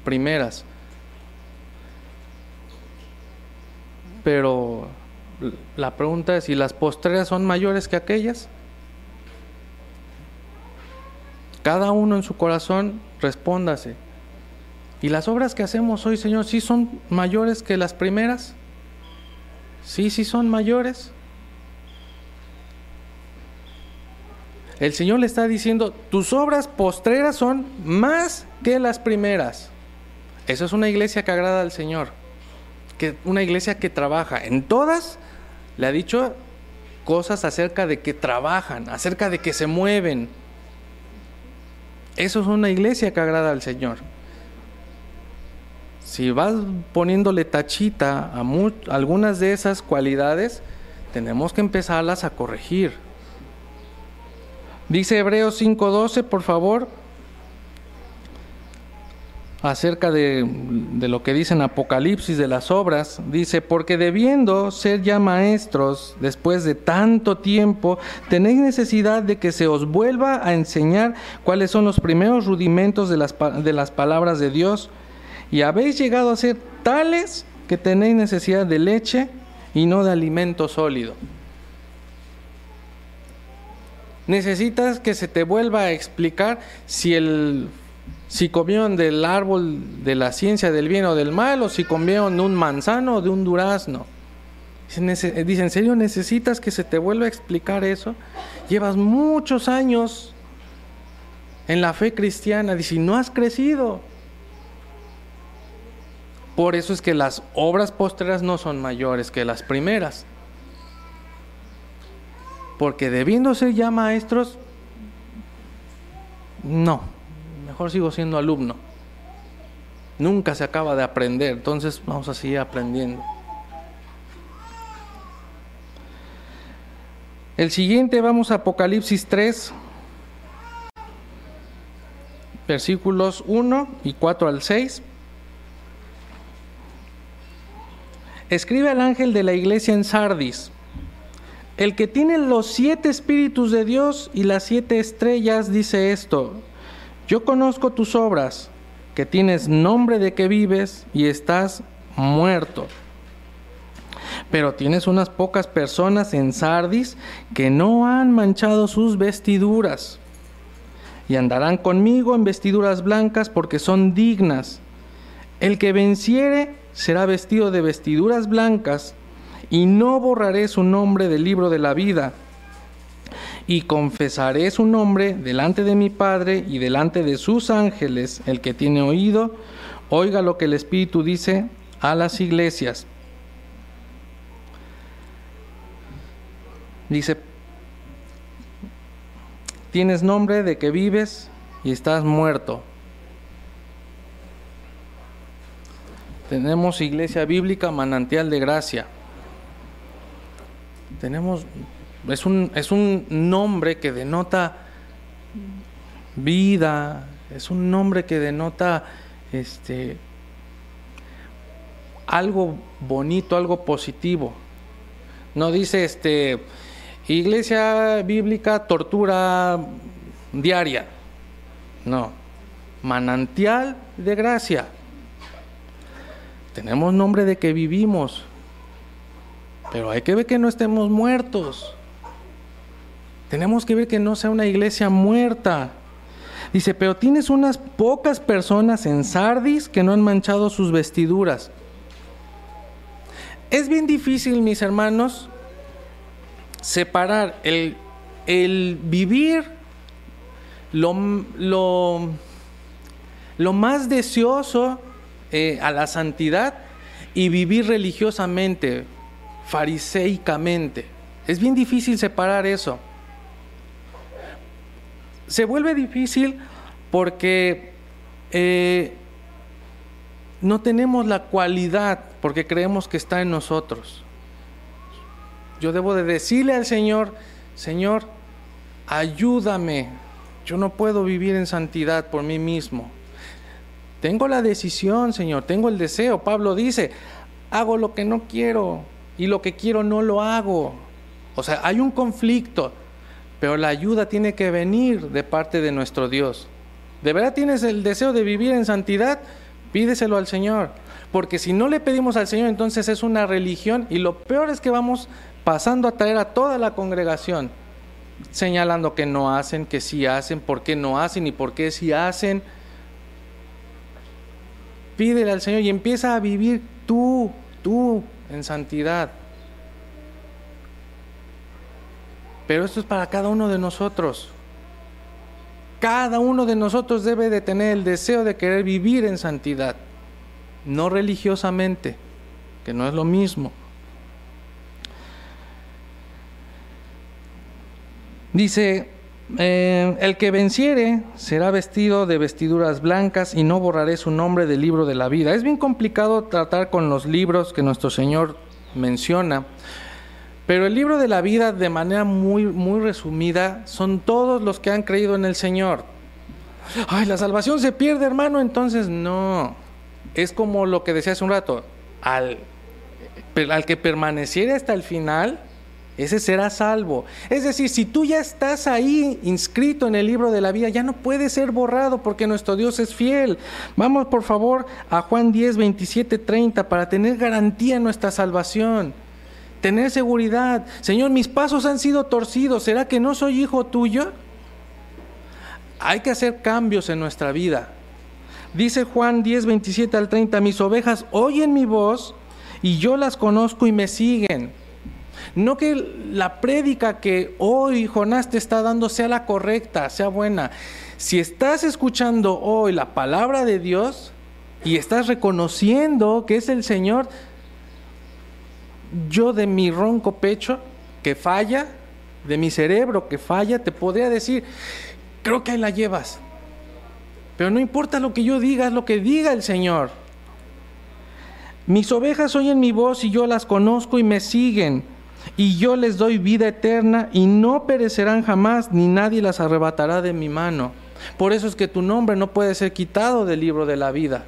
primeras. Pero la pregunta es, ¿y las postreras son mayores que aquellas? Cada uno en su corazón respóndase. ¿Y las obras que hacemos hoy, Señor, sí son mayores que las primeras? Sí, sí son mayores. El Señor le está diciendo, tus obras postreras son más que las primeras. Eso es una iglesia que agrada al Señor, que una iglesia que trabaja. En todas le ha dicho cosas acerca de que trabajan, acerca de que se mueven. Eso es una iglesia que agrada al Señor si vas poniéndole tachita a algunas de esas cualidades, tenemos que empezarlas a corregir. Dice Hebreos 5:12, por favor, acerca de, lo que dice en Apocalipsis de las obras, dice, porque debiendo ser ya maestros después de tanto tiempo, tenéis necesidad de que se os vuelva a enseñar cuáles son los primeros rudimentos de las, de las palabras de Dios y habéis llegado a ser tales que tenéis necesidad de leche y no de alimento sólido. Necesitas que se te vuelva a explicar si el si comieron del árbol de la ciencia del bien o del mal o si comieron de un manzano o de un durazno. Dice, ¿en serio necesitas que se te vuelva a explicar eso? Llevas muchos años en la fe cristiana. Dice, no has crecido. Por eso es que las obras postreras no son mayores que las primeras. Porque debiendo ser ya maestros, no, mejor sigo siendo alumno. Nunca se acaba de aprender, entonces vamos a seguir aprendiendo. El siguiente vamos a Apocalipsis 3, versículos 1 y 4 al 6. Escribe al ángel de la iglesia en Sardis, el que tiene los siete espíritus de Dios y las siete estrellas dice esto, yo conozco tus obras, que tienes nombre de que vives y estás muerto. Pero tienes unas pocas personas en Sardis que no han manchado sus vestiduras y andarán conmigo en vestiduras blancas porque son dignas. El que venciere será vestido de vestiduras blancas y no borraré su nombre del libro de la vida. Y confesaré su nombre delante de mi Padre y delante de sus ángeles. El que tiene oído, oiga lo que el Espíritu dice a las iglesias. Dice, tienes nombre de que vives y estás muerto. Tenemos iglesia bíblica manantial de gracia. Tenemos, es un, es un nombre que denota vida, es un nombre que denota este, algo bonito, algo positivo. No dice este iglesia bíblica tortura diaria. No, manantial de gracia. Tenemos nombre de que vivimos, pero hay que ver que no estemos muertos. Tenemos que ver que no sea una iglesia muerta. Dice, pero tienes unas pocas personas en Sardis que no han manchado sus vestiduras. Es bien difícil, mis hermanos, separar el, vivir lo, lo, más deseoso eh, a la santidad y vivir religiosamente, fariseicamente. Es bien difícil separar eso. Se vuelve difícil porque eh, no tenemos la cualidad porque creemos que está en nosotros. Yo debo de decirle al Señor, Señor, ayúdame. Yo no puedo vivir en santidad por mí mismo. Tengo la decisión, Señor, tengo el deseo. Pablo dice, hago lo que no quiero y lo que quiero no lo hago. O sea, hay un conflicto, pero la ayuda tiene que venir de parte de nuestro Dios. ¿De verdad tienes el deseo de vivir en santidad? Pídeselo al Señor. Porque si no le pedimos al Señor, entonces es una religión y lo peor es que vamos pasando a traer a toda la congregación, señalando que no hacen, que sí hacen, por qué no hacen y por qué sí hacen. Pídele al Señor y empieza a vivir tú, tú en santidad. Pero esto es para cada uno de nosotros. Cada uno de nosotros debe de tener el deseo de querer vivir en santidad, no religiosamente, que no es lo mismo. Dice, eh, el que venciere será vestido de vestiduras blancas y no borraré su nombre del libro de la vida. Es bien complicado tratar con los libros que nuestro Señor menciona, pero el libro de la vida, de manera muy, muy resumida, son todos los que han creído en el Señor. Ay, la salvación se pierde, hermano. Entonces, no. Es como lo que decía hace un rato. Al, al que permaneciera hasta el final, ese será salvo. Es decir, si tú ya estás ahí inscrito en el libro de la vida, ya no puede ser borrado porque nuestro Dios es fiel. Vamos por favor a Juan 10, 27, 30 para tener garantía en nuestra salvación tener seguridad. Señor, mis pasos han sido torcidos, ¿será que no soy hijo tuyo? Hay que hacer cambios en nuestra vida. Dice Juan 10, 27 al 30, mis ovejas oyen mi voz y yo las conozco y me siguen. No que la prédica que hoy Jonás te está dando sea la correcta, sea buena. Si estás escuchando hoy la palabra de Dios y estás reconociendo que es el Señor, yo de mi ronco pecho que falla, de mi cerebro que falla, te podría decir, creo que ahí la llevas. Pero no importa lo que yo diga, es lo que diga el Señor. Mis ovejas oyen mi voz y yo las conozco y me siguen. Y yo les doy vida eterna y no perecerán jamás, ni nadie las arrebatará de mi mano. Por eso es que tu nombre no puede ser quitado del libro de la vida.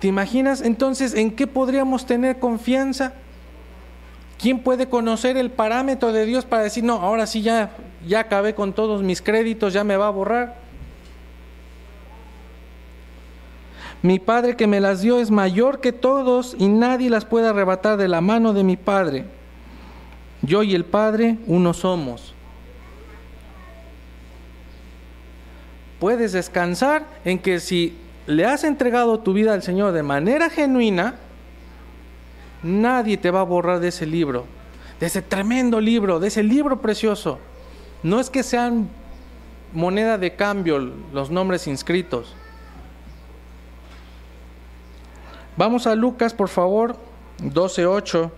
¿Te imaginas entonces en qué podríamos tener confianza? ¿Quién puede conocer el parámetro de Dios para decir, no, ahora sí ya, ya acabé con todos mis créditos, ya me va a borrar? Mi Padre que me las dio es mayor que todos y nadie las puede arrebatar de la mano de mi Padre. Yo y el Padre uno somos. Puedes descansar en que si le has entregado tu vida al Señor de manera genuina, nadie te va a borrar de ese libro, de ese tremendo libro, de ese libro precioso. No es que sean moneda de cambio los nombres inscritos. Vamos a Lucas, por favor, 12.8.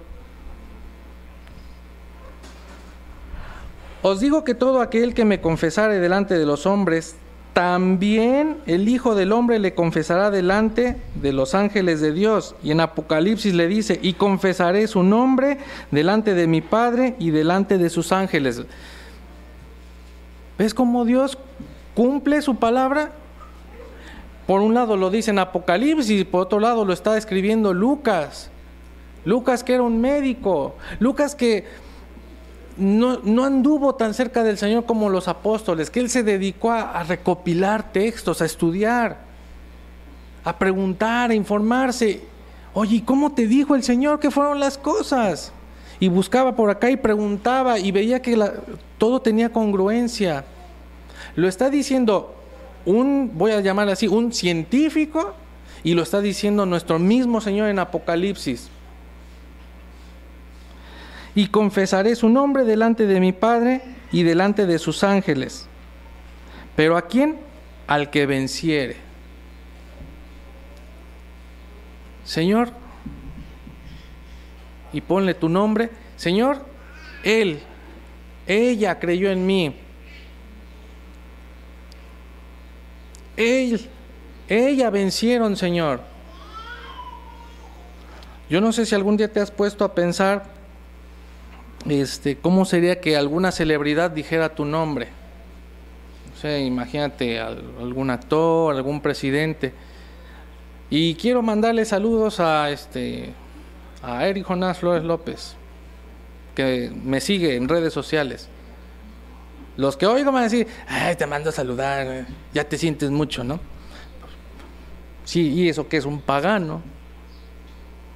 Os digo que todo aquel que me confesare delante de los hombres, también el Hijo del Hombre le confesará delante de los ángeles de Dios. Y en Apocalipsis le dice, y confesaré su nombre delante de mi Padre y delante de sus ángeles. ¿Ves cómo Dios cumple su palabra? Por un lado lo dice en Apocalipsis, por otro lado lo está escribiendo Lucas. Lucas que era un médico, Lucas que no, anduvo tan cerca del Señor como los apóstoles, que él se dedicó a, recopilar textos, a estudiar, a preguntar, a informarse. Oye, ¿cómo te dijo el Señor que fueron las cosas? Y buscaba por acá y preguntaba y veía que todo tenía congruencia. Lo está diciendo un, voy a llamar así, un científico y lo está diciendo nuestro mismo Señor en Apocalipsis y confesaré su nombre delante de mi Padre y delante de sus ángeles. Pero ¿a quién? Al que venciere. Señor, y ponle tu nombre, Señor, él, ella creyó en mí. Él, ella vencieron, Señor. Yo no sé si algún día te has puesto a pensar este, ¿cómo sería que alguna celebridad dijera tu nombre? O sea, imagínate algún actor, algún presidente. Y quiero mandarle saludos a este a Eric Jonás Flores López, que me sigue en redes sociales. Los que oigo van a decir, ay, te mando a saludar, ya te sientes mucho, ¿no? Sí, y eso que es un pagano.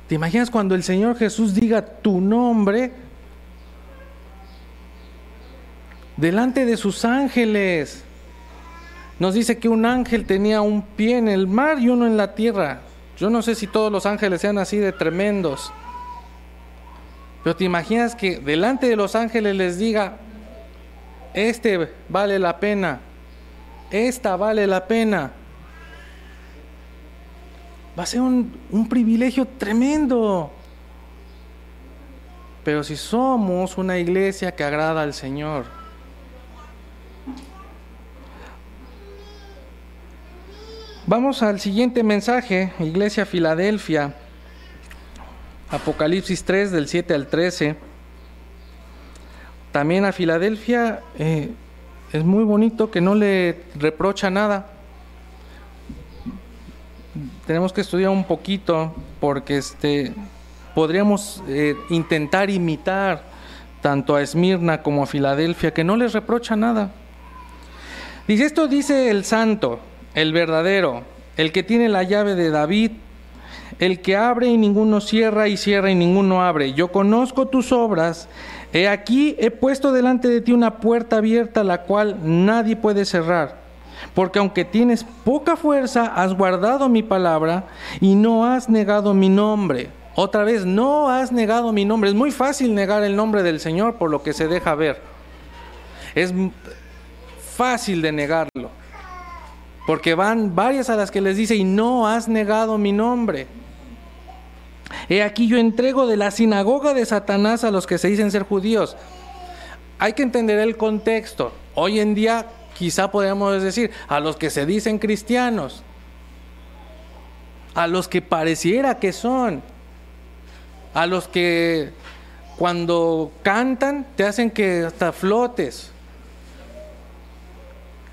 ¿Te imaginas cuando el Señor Jesús diga tu nombre? delante de sus ángeles. Nos dice que un ángel tenía un pie en el mar y uno en la tierra. Yo no sé si todos los ángeles sean así de tremendos. Pero te imaginas que delante de los ángeles les diga, este vale la pena, esta vale la pena. Va a ser un, un privilegio tremendo. Pero si somos una iglesia que agrada al Señor, Vamos al siguiente mensaje, Iglesia Filadelfia, Apocalipsis 3 del 7 al 13. También a Filadelfia eh, es muy bonito que no le reprocha nada. Tenemos que estudiar un poquito porque este, podríamos eh, intentar imitar tanto a Esmirna como a Filadelfia, que no les reprocha nada. Dice, esto dice el santo, el verdadero, el que tiene la llave de David, el que abre y ninguno cierra y cierra y ninguno abre. Yo conozco tus obras. He aquí he puesto delante de ti una puerta abierta la cual nadie puede cerrar. Porque aunque tienes poca fuerza, has guardado mi palabra y no has negado mi nombre. Otra vez, no has negado mi nombre. Es muy fácil negar el nombre del Señor por lo que se deja ver. Es fácil de negarlo. Porque van varias a las que les dice, y no has negado mi nombre. He aquí yo entrego de la sinagoga de Satanás a los que se dicen ser judíos. Hay que entender el contexto. Hoy en día quizá podríamos decir a los que se dicen cristianos, a los que pareciera que son, a los que cuando cantan te hacen que hasta flotes.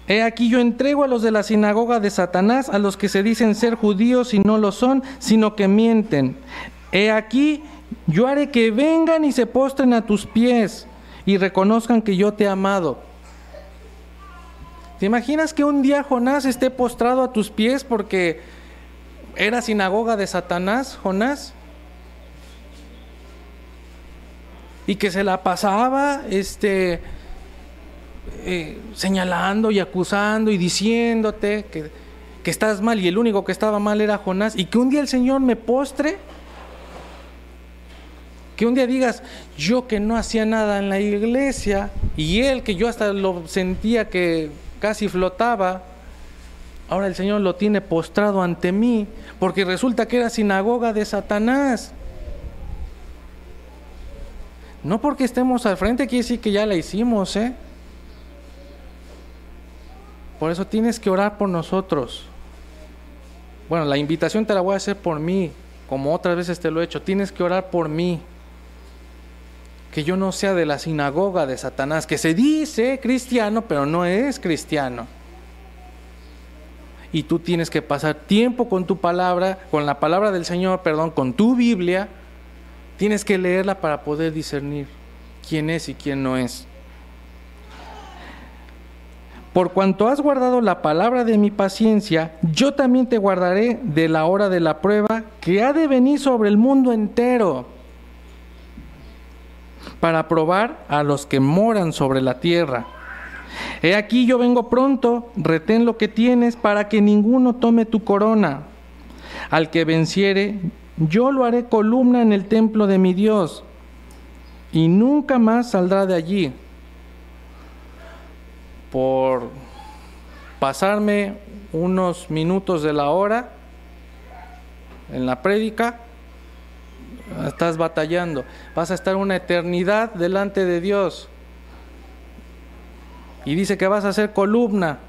He aquí yo entrego a los de la sinagoga de Satanás, a los que se dicen ser judíos y no lo son, sino que mienten. He aquí yo haré que vengan y se postren a tus pies y reconozcan que yo te he amado. ¿Te imaginas que un día Jonás esté postrado a tus pies porque era sinagoga de Satanás, Jonás? Y que se la pasaba, este, eh, señalando y acusando y diciéndote que, que estás mal y el único que estaba mal era Jonás y que un día el Señor me postre, que un día digas, yo que no hacía nada en la iglesia y él que yo hasta lo sentía que casi flotaba, ahora el Señor lo tiene postrado ante mí porque resulta que era sinagoga de Satanás. No porque estemos al frente quiere decir que ya la hicimos, ¿eh? Por eso tienes que orar por nosotros. Bueno, la invitación te la voy a hacer por mí, como otras veces te lo he hecho. Tienes que orar por mí. Que yo no sea de la sinagoga de Satanás, que se dice cristiano, pero no es cristiano. Y tú tienes que pasar tiempo con tu palabra, con la palabra del Señor, perdón, con tu Biblia. Tienes que leerla para poder discernir quién es y quién no es. Por cuanto has guardado la palabra de mi paciencia, yo también te guardaré de la hora de la prueba que ha de venir sobre el mundo entero, para probar a los que moran sobre la tierra. He aquí yo vengo pronto, retén lo que tienes para que ninguno tome tu corona. Al que venciere, yo lo haré columna en el templo de mi Dios, y nunca más saldrá de allí por pasarme unos minutos de la hora en la prédica, estás batallando. Vas a estar una eternidad delante de Dios. Y dice que vas a ser columna.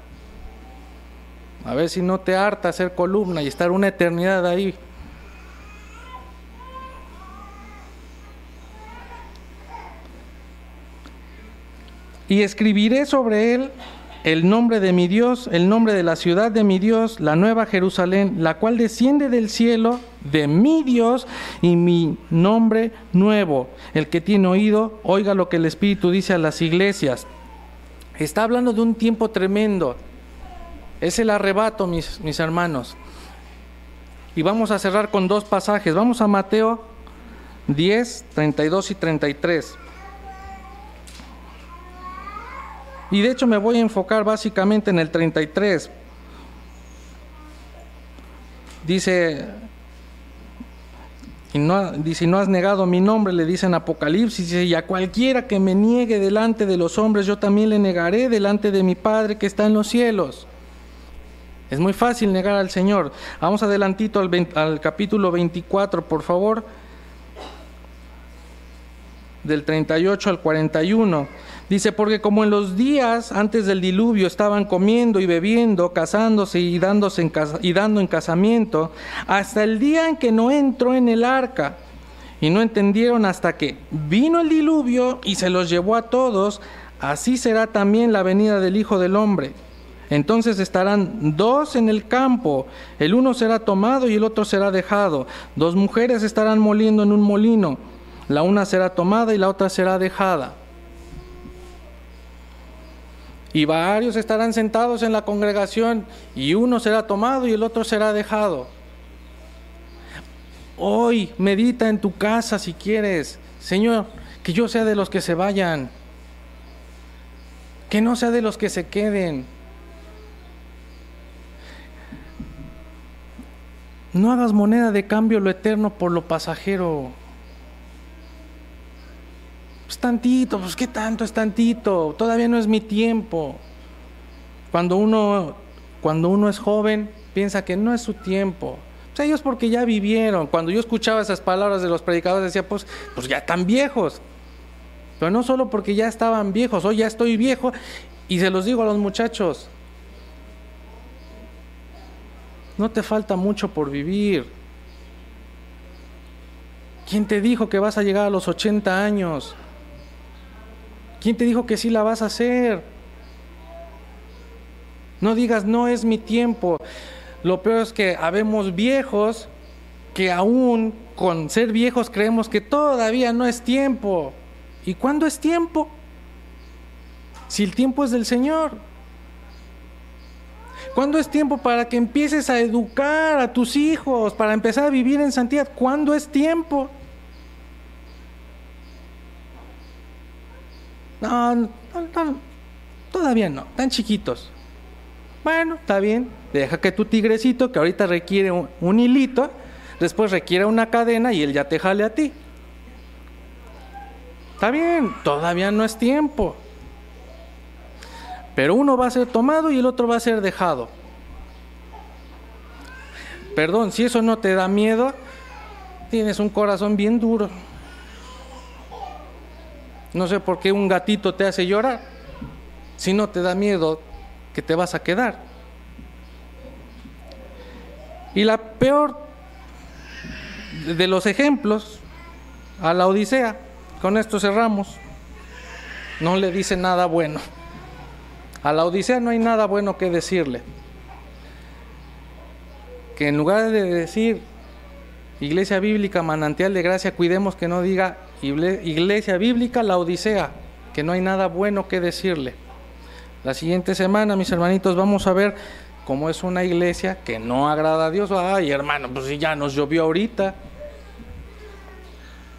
A ver si no te harta ser columna y estar una eternidad ahí. Y escribiré sobre él el nombre de mi Dios, el nombre de la ciudad de mi Dios, la nueva Jerusalén, la cual desciende del cielo de mi Dios y mi nombre nuevo. El que tiene oído, oiga lo que el Espíritu dice a las iglesias. Está hablando de un tiempo tremendo. Es el arrebato, mis, mis hermanos. Y vamos a cerrar con dos pasajes. Vamos a Mateo 10, 32 y 33. Y de hecho me voy a enfocar básicamente en el 33. Dice, y no, dice, no has negado mi nombre, le dice en Apocalipsis, y a cualquiera que me niegue delante de los hombres, yo también le negaré delante de mi Padre que está en los cielos. Es muy fácil negar al Señor. Vamos adelantito al capítulo 24, por favor, del 38 al 41. Dice, porque como en los días antes del diluvio estaban comiendo y bebiendo, casándose y, dándose en y dando en casamiento, hasta el día en que no entró en el arca. Y no entendieron hasta que vino el diluvio y se los llevó a todos, así será también la venida del Hijo del Hombre. Entonces estarán dos en el campo, el uno será tomado y el otro será dejado. Dos mujeres estarán moliendo en un molino, la una será tomada y la otra será dejada. Y varios estarán sentados en la congregación y uno será tomado y el otro será dejado. Hoy medita en tu casa si quieres. Señor, que yo sea de los que se vayan. Que no sea de los que se queden. No hagas moneda de cambio lo eterno por lo pasajero. Pues tantito, pues qué tanto es tantito, todavía no es mi tiempo. Cuando uno, cuando uno es joven, piensa que no es su tiempo. Pues ellos porque ya vivieron. Cuando yo escuchaba esas palabras de los predicadores decía, pues, pues ya están viejos. Pero no solo porque ya estaban viejos, hoy ya estoy viejo y se los digo a los muchachos, no te falta mucho por vivir. ¿Quién te dijo que vas a llegar a los 80 años? ¿Quién te dijo que sí la vas a hacer? No digas, no es mi tiempo. Lo peor es que habemos viejos que aún con ser viejos creemos que todavía no es tiempo. ¿Y cuándo es tiempo? Si el tiempo es del Señor. ¿Cuándo es tiempo para que empieces a educar a tus hijos, para empezar a vivir en santidad? ¿Cuándo es tiempo? No, no, todavía no, tan chiquitos. Bueno, está bien, deja que tu tigrecito, que ahorita requiere un, hilito, después requiere una cadena y él ya te jale a ti. Está bien, todavía no es tiempo. Pero uno va a ser tomado y el otro va a ser dejado. Perdón, si eso no te da miedo, tienes un corazón bien duro. No sé por qué un gatito te hace llorar. Si no te da miedo que te vas a quedar. Y la peor de los ejemplos a la Odisea, con esto cerramos, no le dice nada bueno. A la Odisea no hay nada bueno que decirle. Que en lugar de decir Iglesia Bíblica, manantial de gracia, cuidemos que no diga Iglesia Bíblica, la Odisea, que no hay nada bueno que decirle. La siguiente semana, mis hermanitos, vamos a ver cómo es una iglesia que no agrada a Dios. Ay, hermano, pues si ya nos llovió ahorita.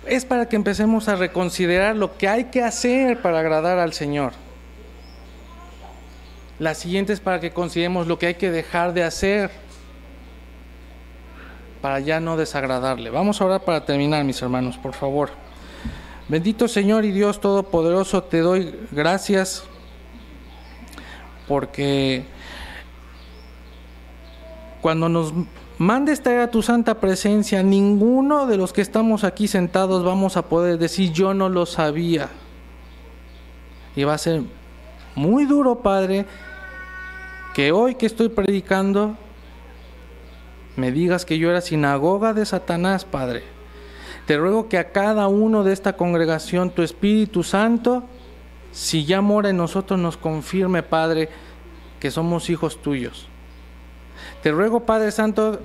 Es para que empecemos a reconsiderar lo que hay que hacer para agradar al Señor. La siguiente es para que consideremos lo que hay que dejar de hacer para ya no desagradarle. Vamos a para terminar, mis hermanos, por favor. Bendito Señor y Dios Todopoderoso, te doy gracias porque cuando nos mandes traer a tu santa presencia, ninguno de los que estamos aquí sentados vamos a poder decir yo no lo sabía. Y va a ser muy duro, Padre, que hoy que estoy predicando, me digas que yo era sinagoga de Satanás, Padre. Te ruego que a cada uno de esta congregación, tu Espíritu Santo, si ya mora en nosotros, nos confirme, Padre, que somos hijos tuyos. Te ruego, Padre Santo,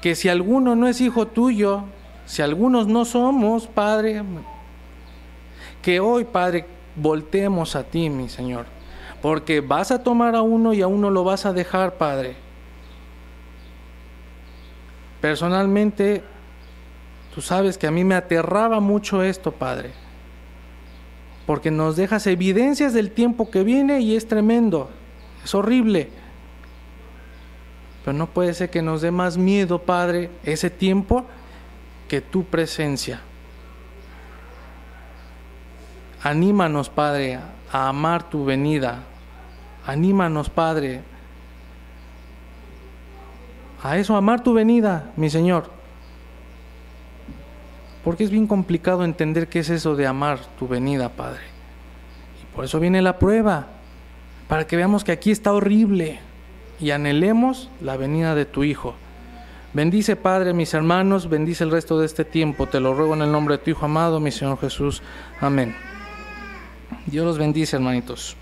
que si alguno no es hijo tuyo, si algunos no somos, Padre, que hoy, Padre, voltemos a ti, mi Señor porque vas a tomar a uno y a uno lo vas a dejar, Padre. Personalmente, tú sabes que a mí me aterraba mucho esto, Padre, porque nos dejas evidencias del tiempo que viene y es tremendo, es horrible. Pero no puede ser que nos dé más miedo, Padre, ese tiempo que tu presencia. Anímanos, Padre, a amar tu venida, Anímanos, Padre, a eso, amar tu venida, mi Señor. Porque es bien complicado entender qué es eso de amar tu venida, Padre. Y por eso viene la prueba, para que veamos que aquí está horrible y anhelemos la venida de tu Hijo. Bendice, Padre, mis hermanos, bendice el resto de este tiempo. Te lo ruego en el nombre de tu Hijo amado, mi Señor Jesús. Amén. Dios los bendice, hermanitos.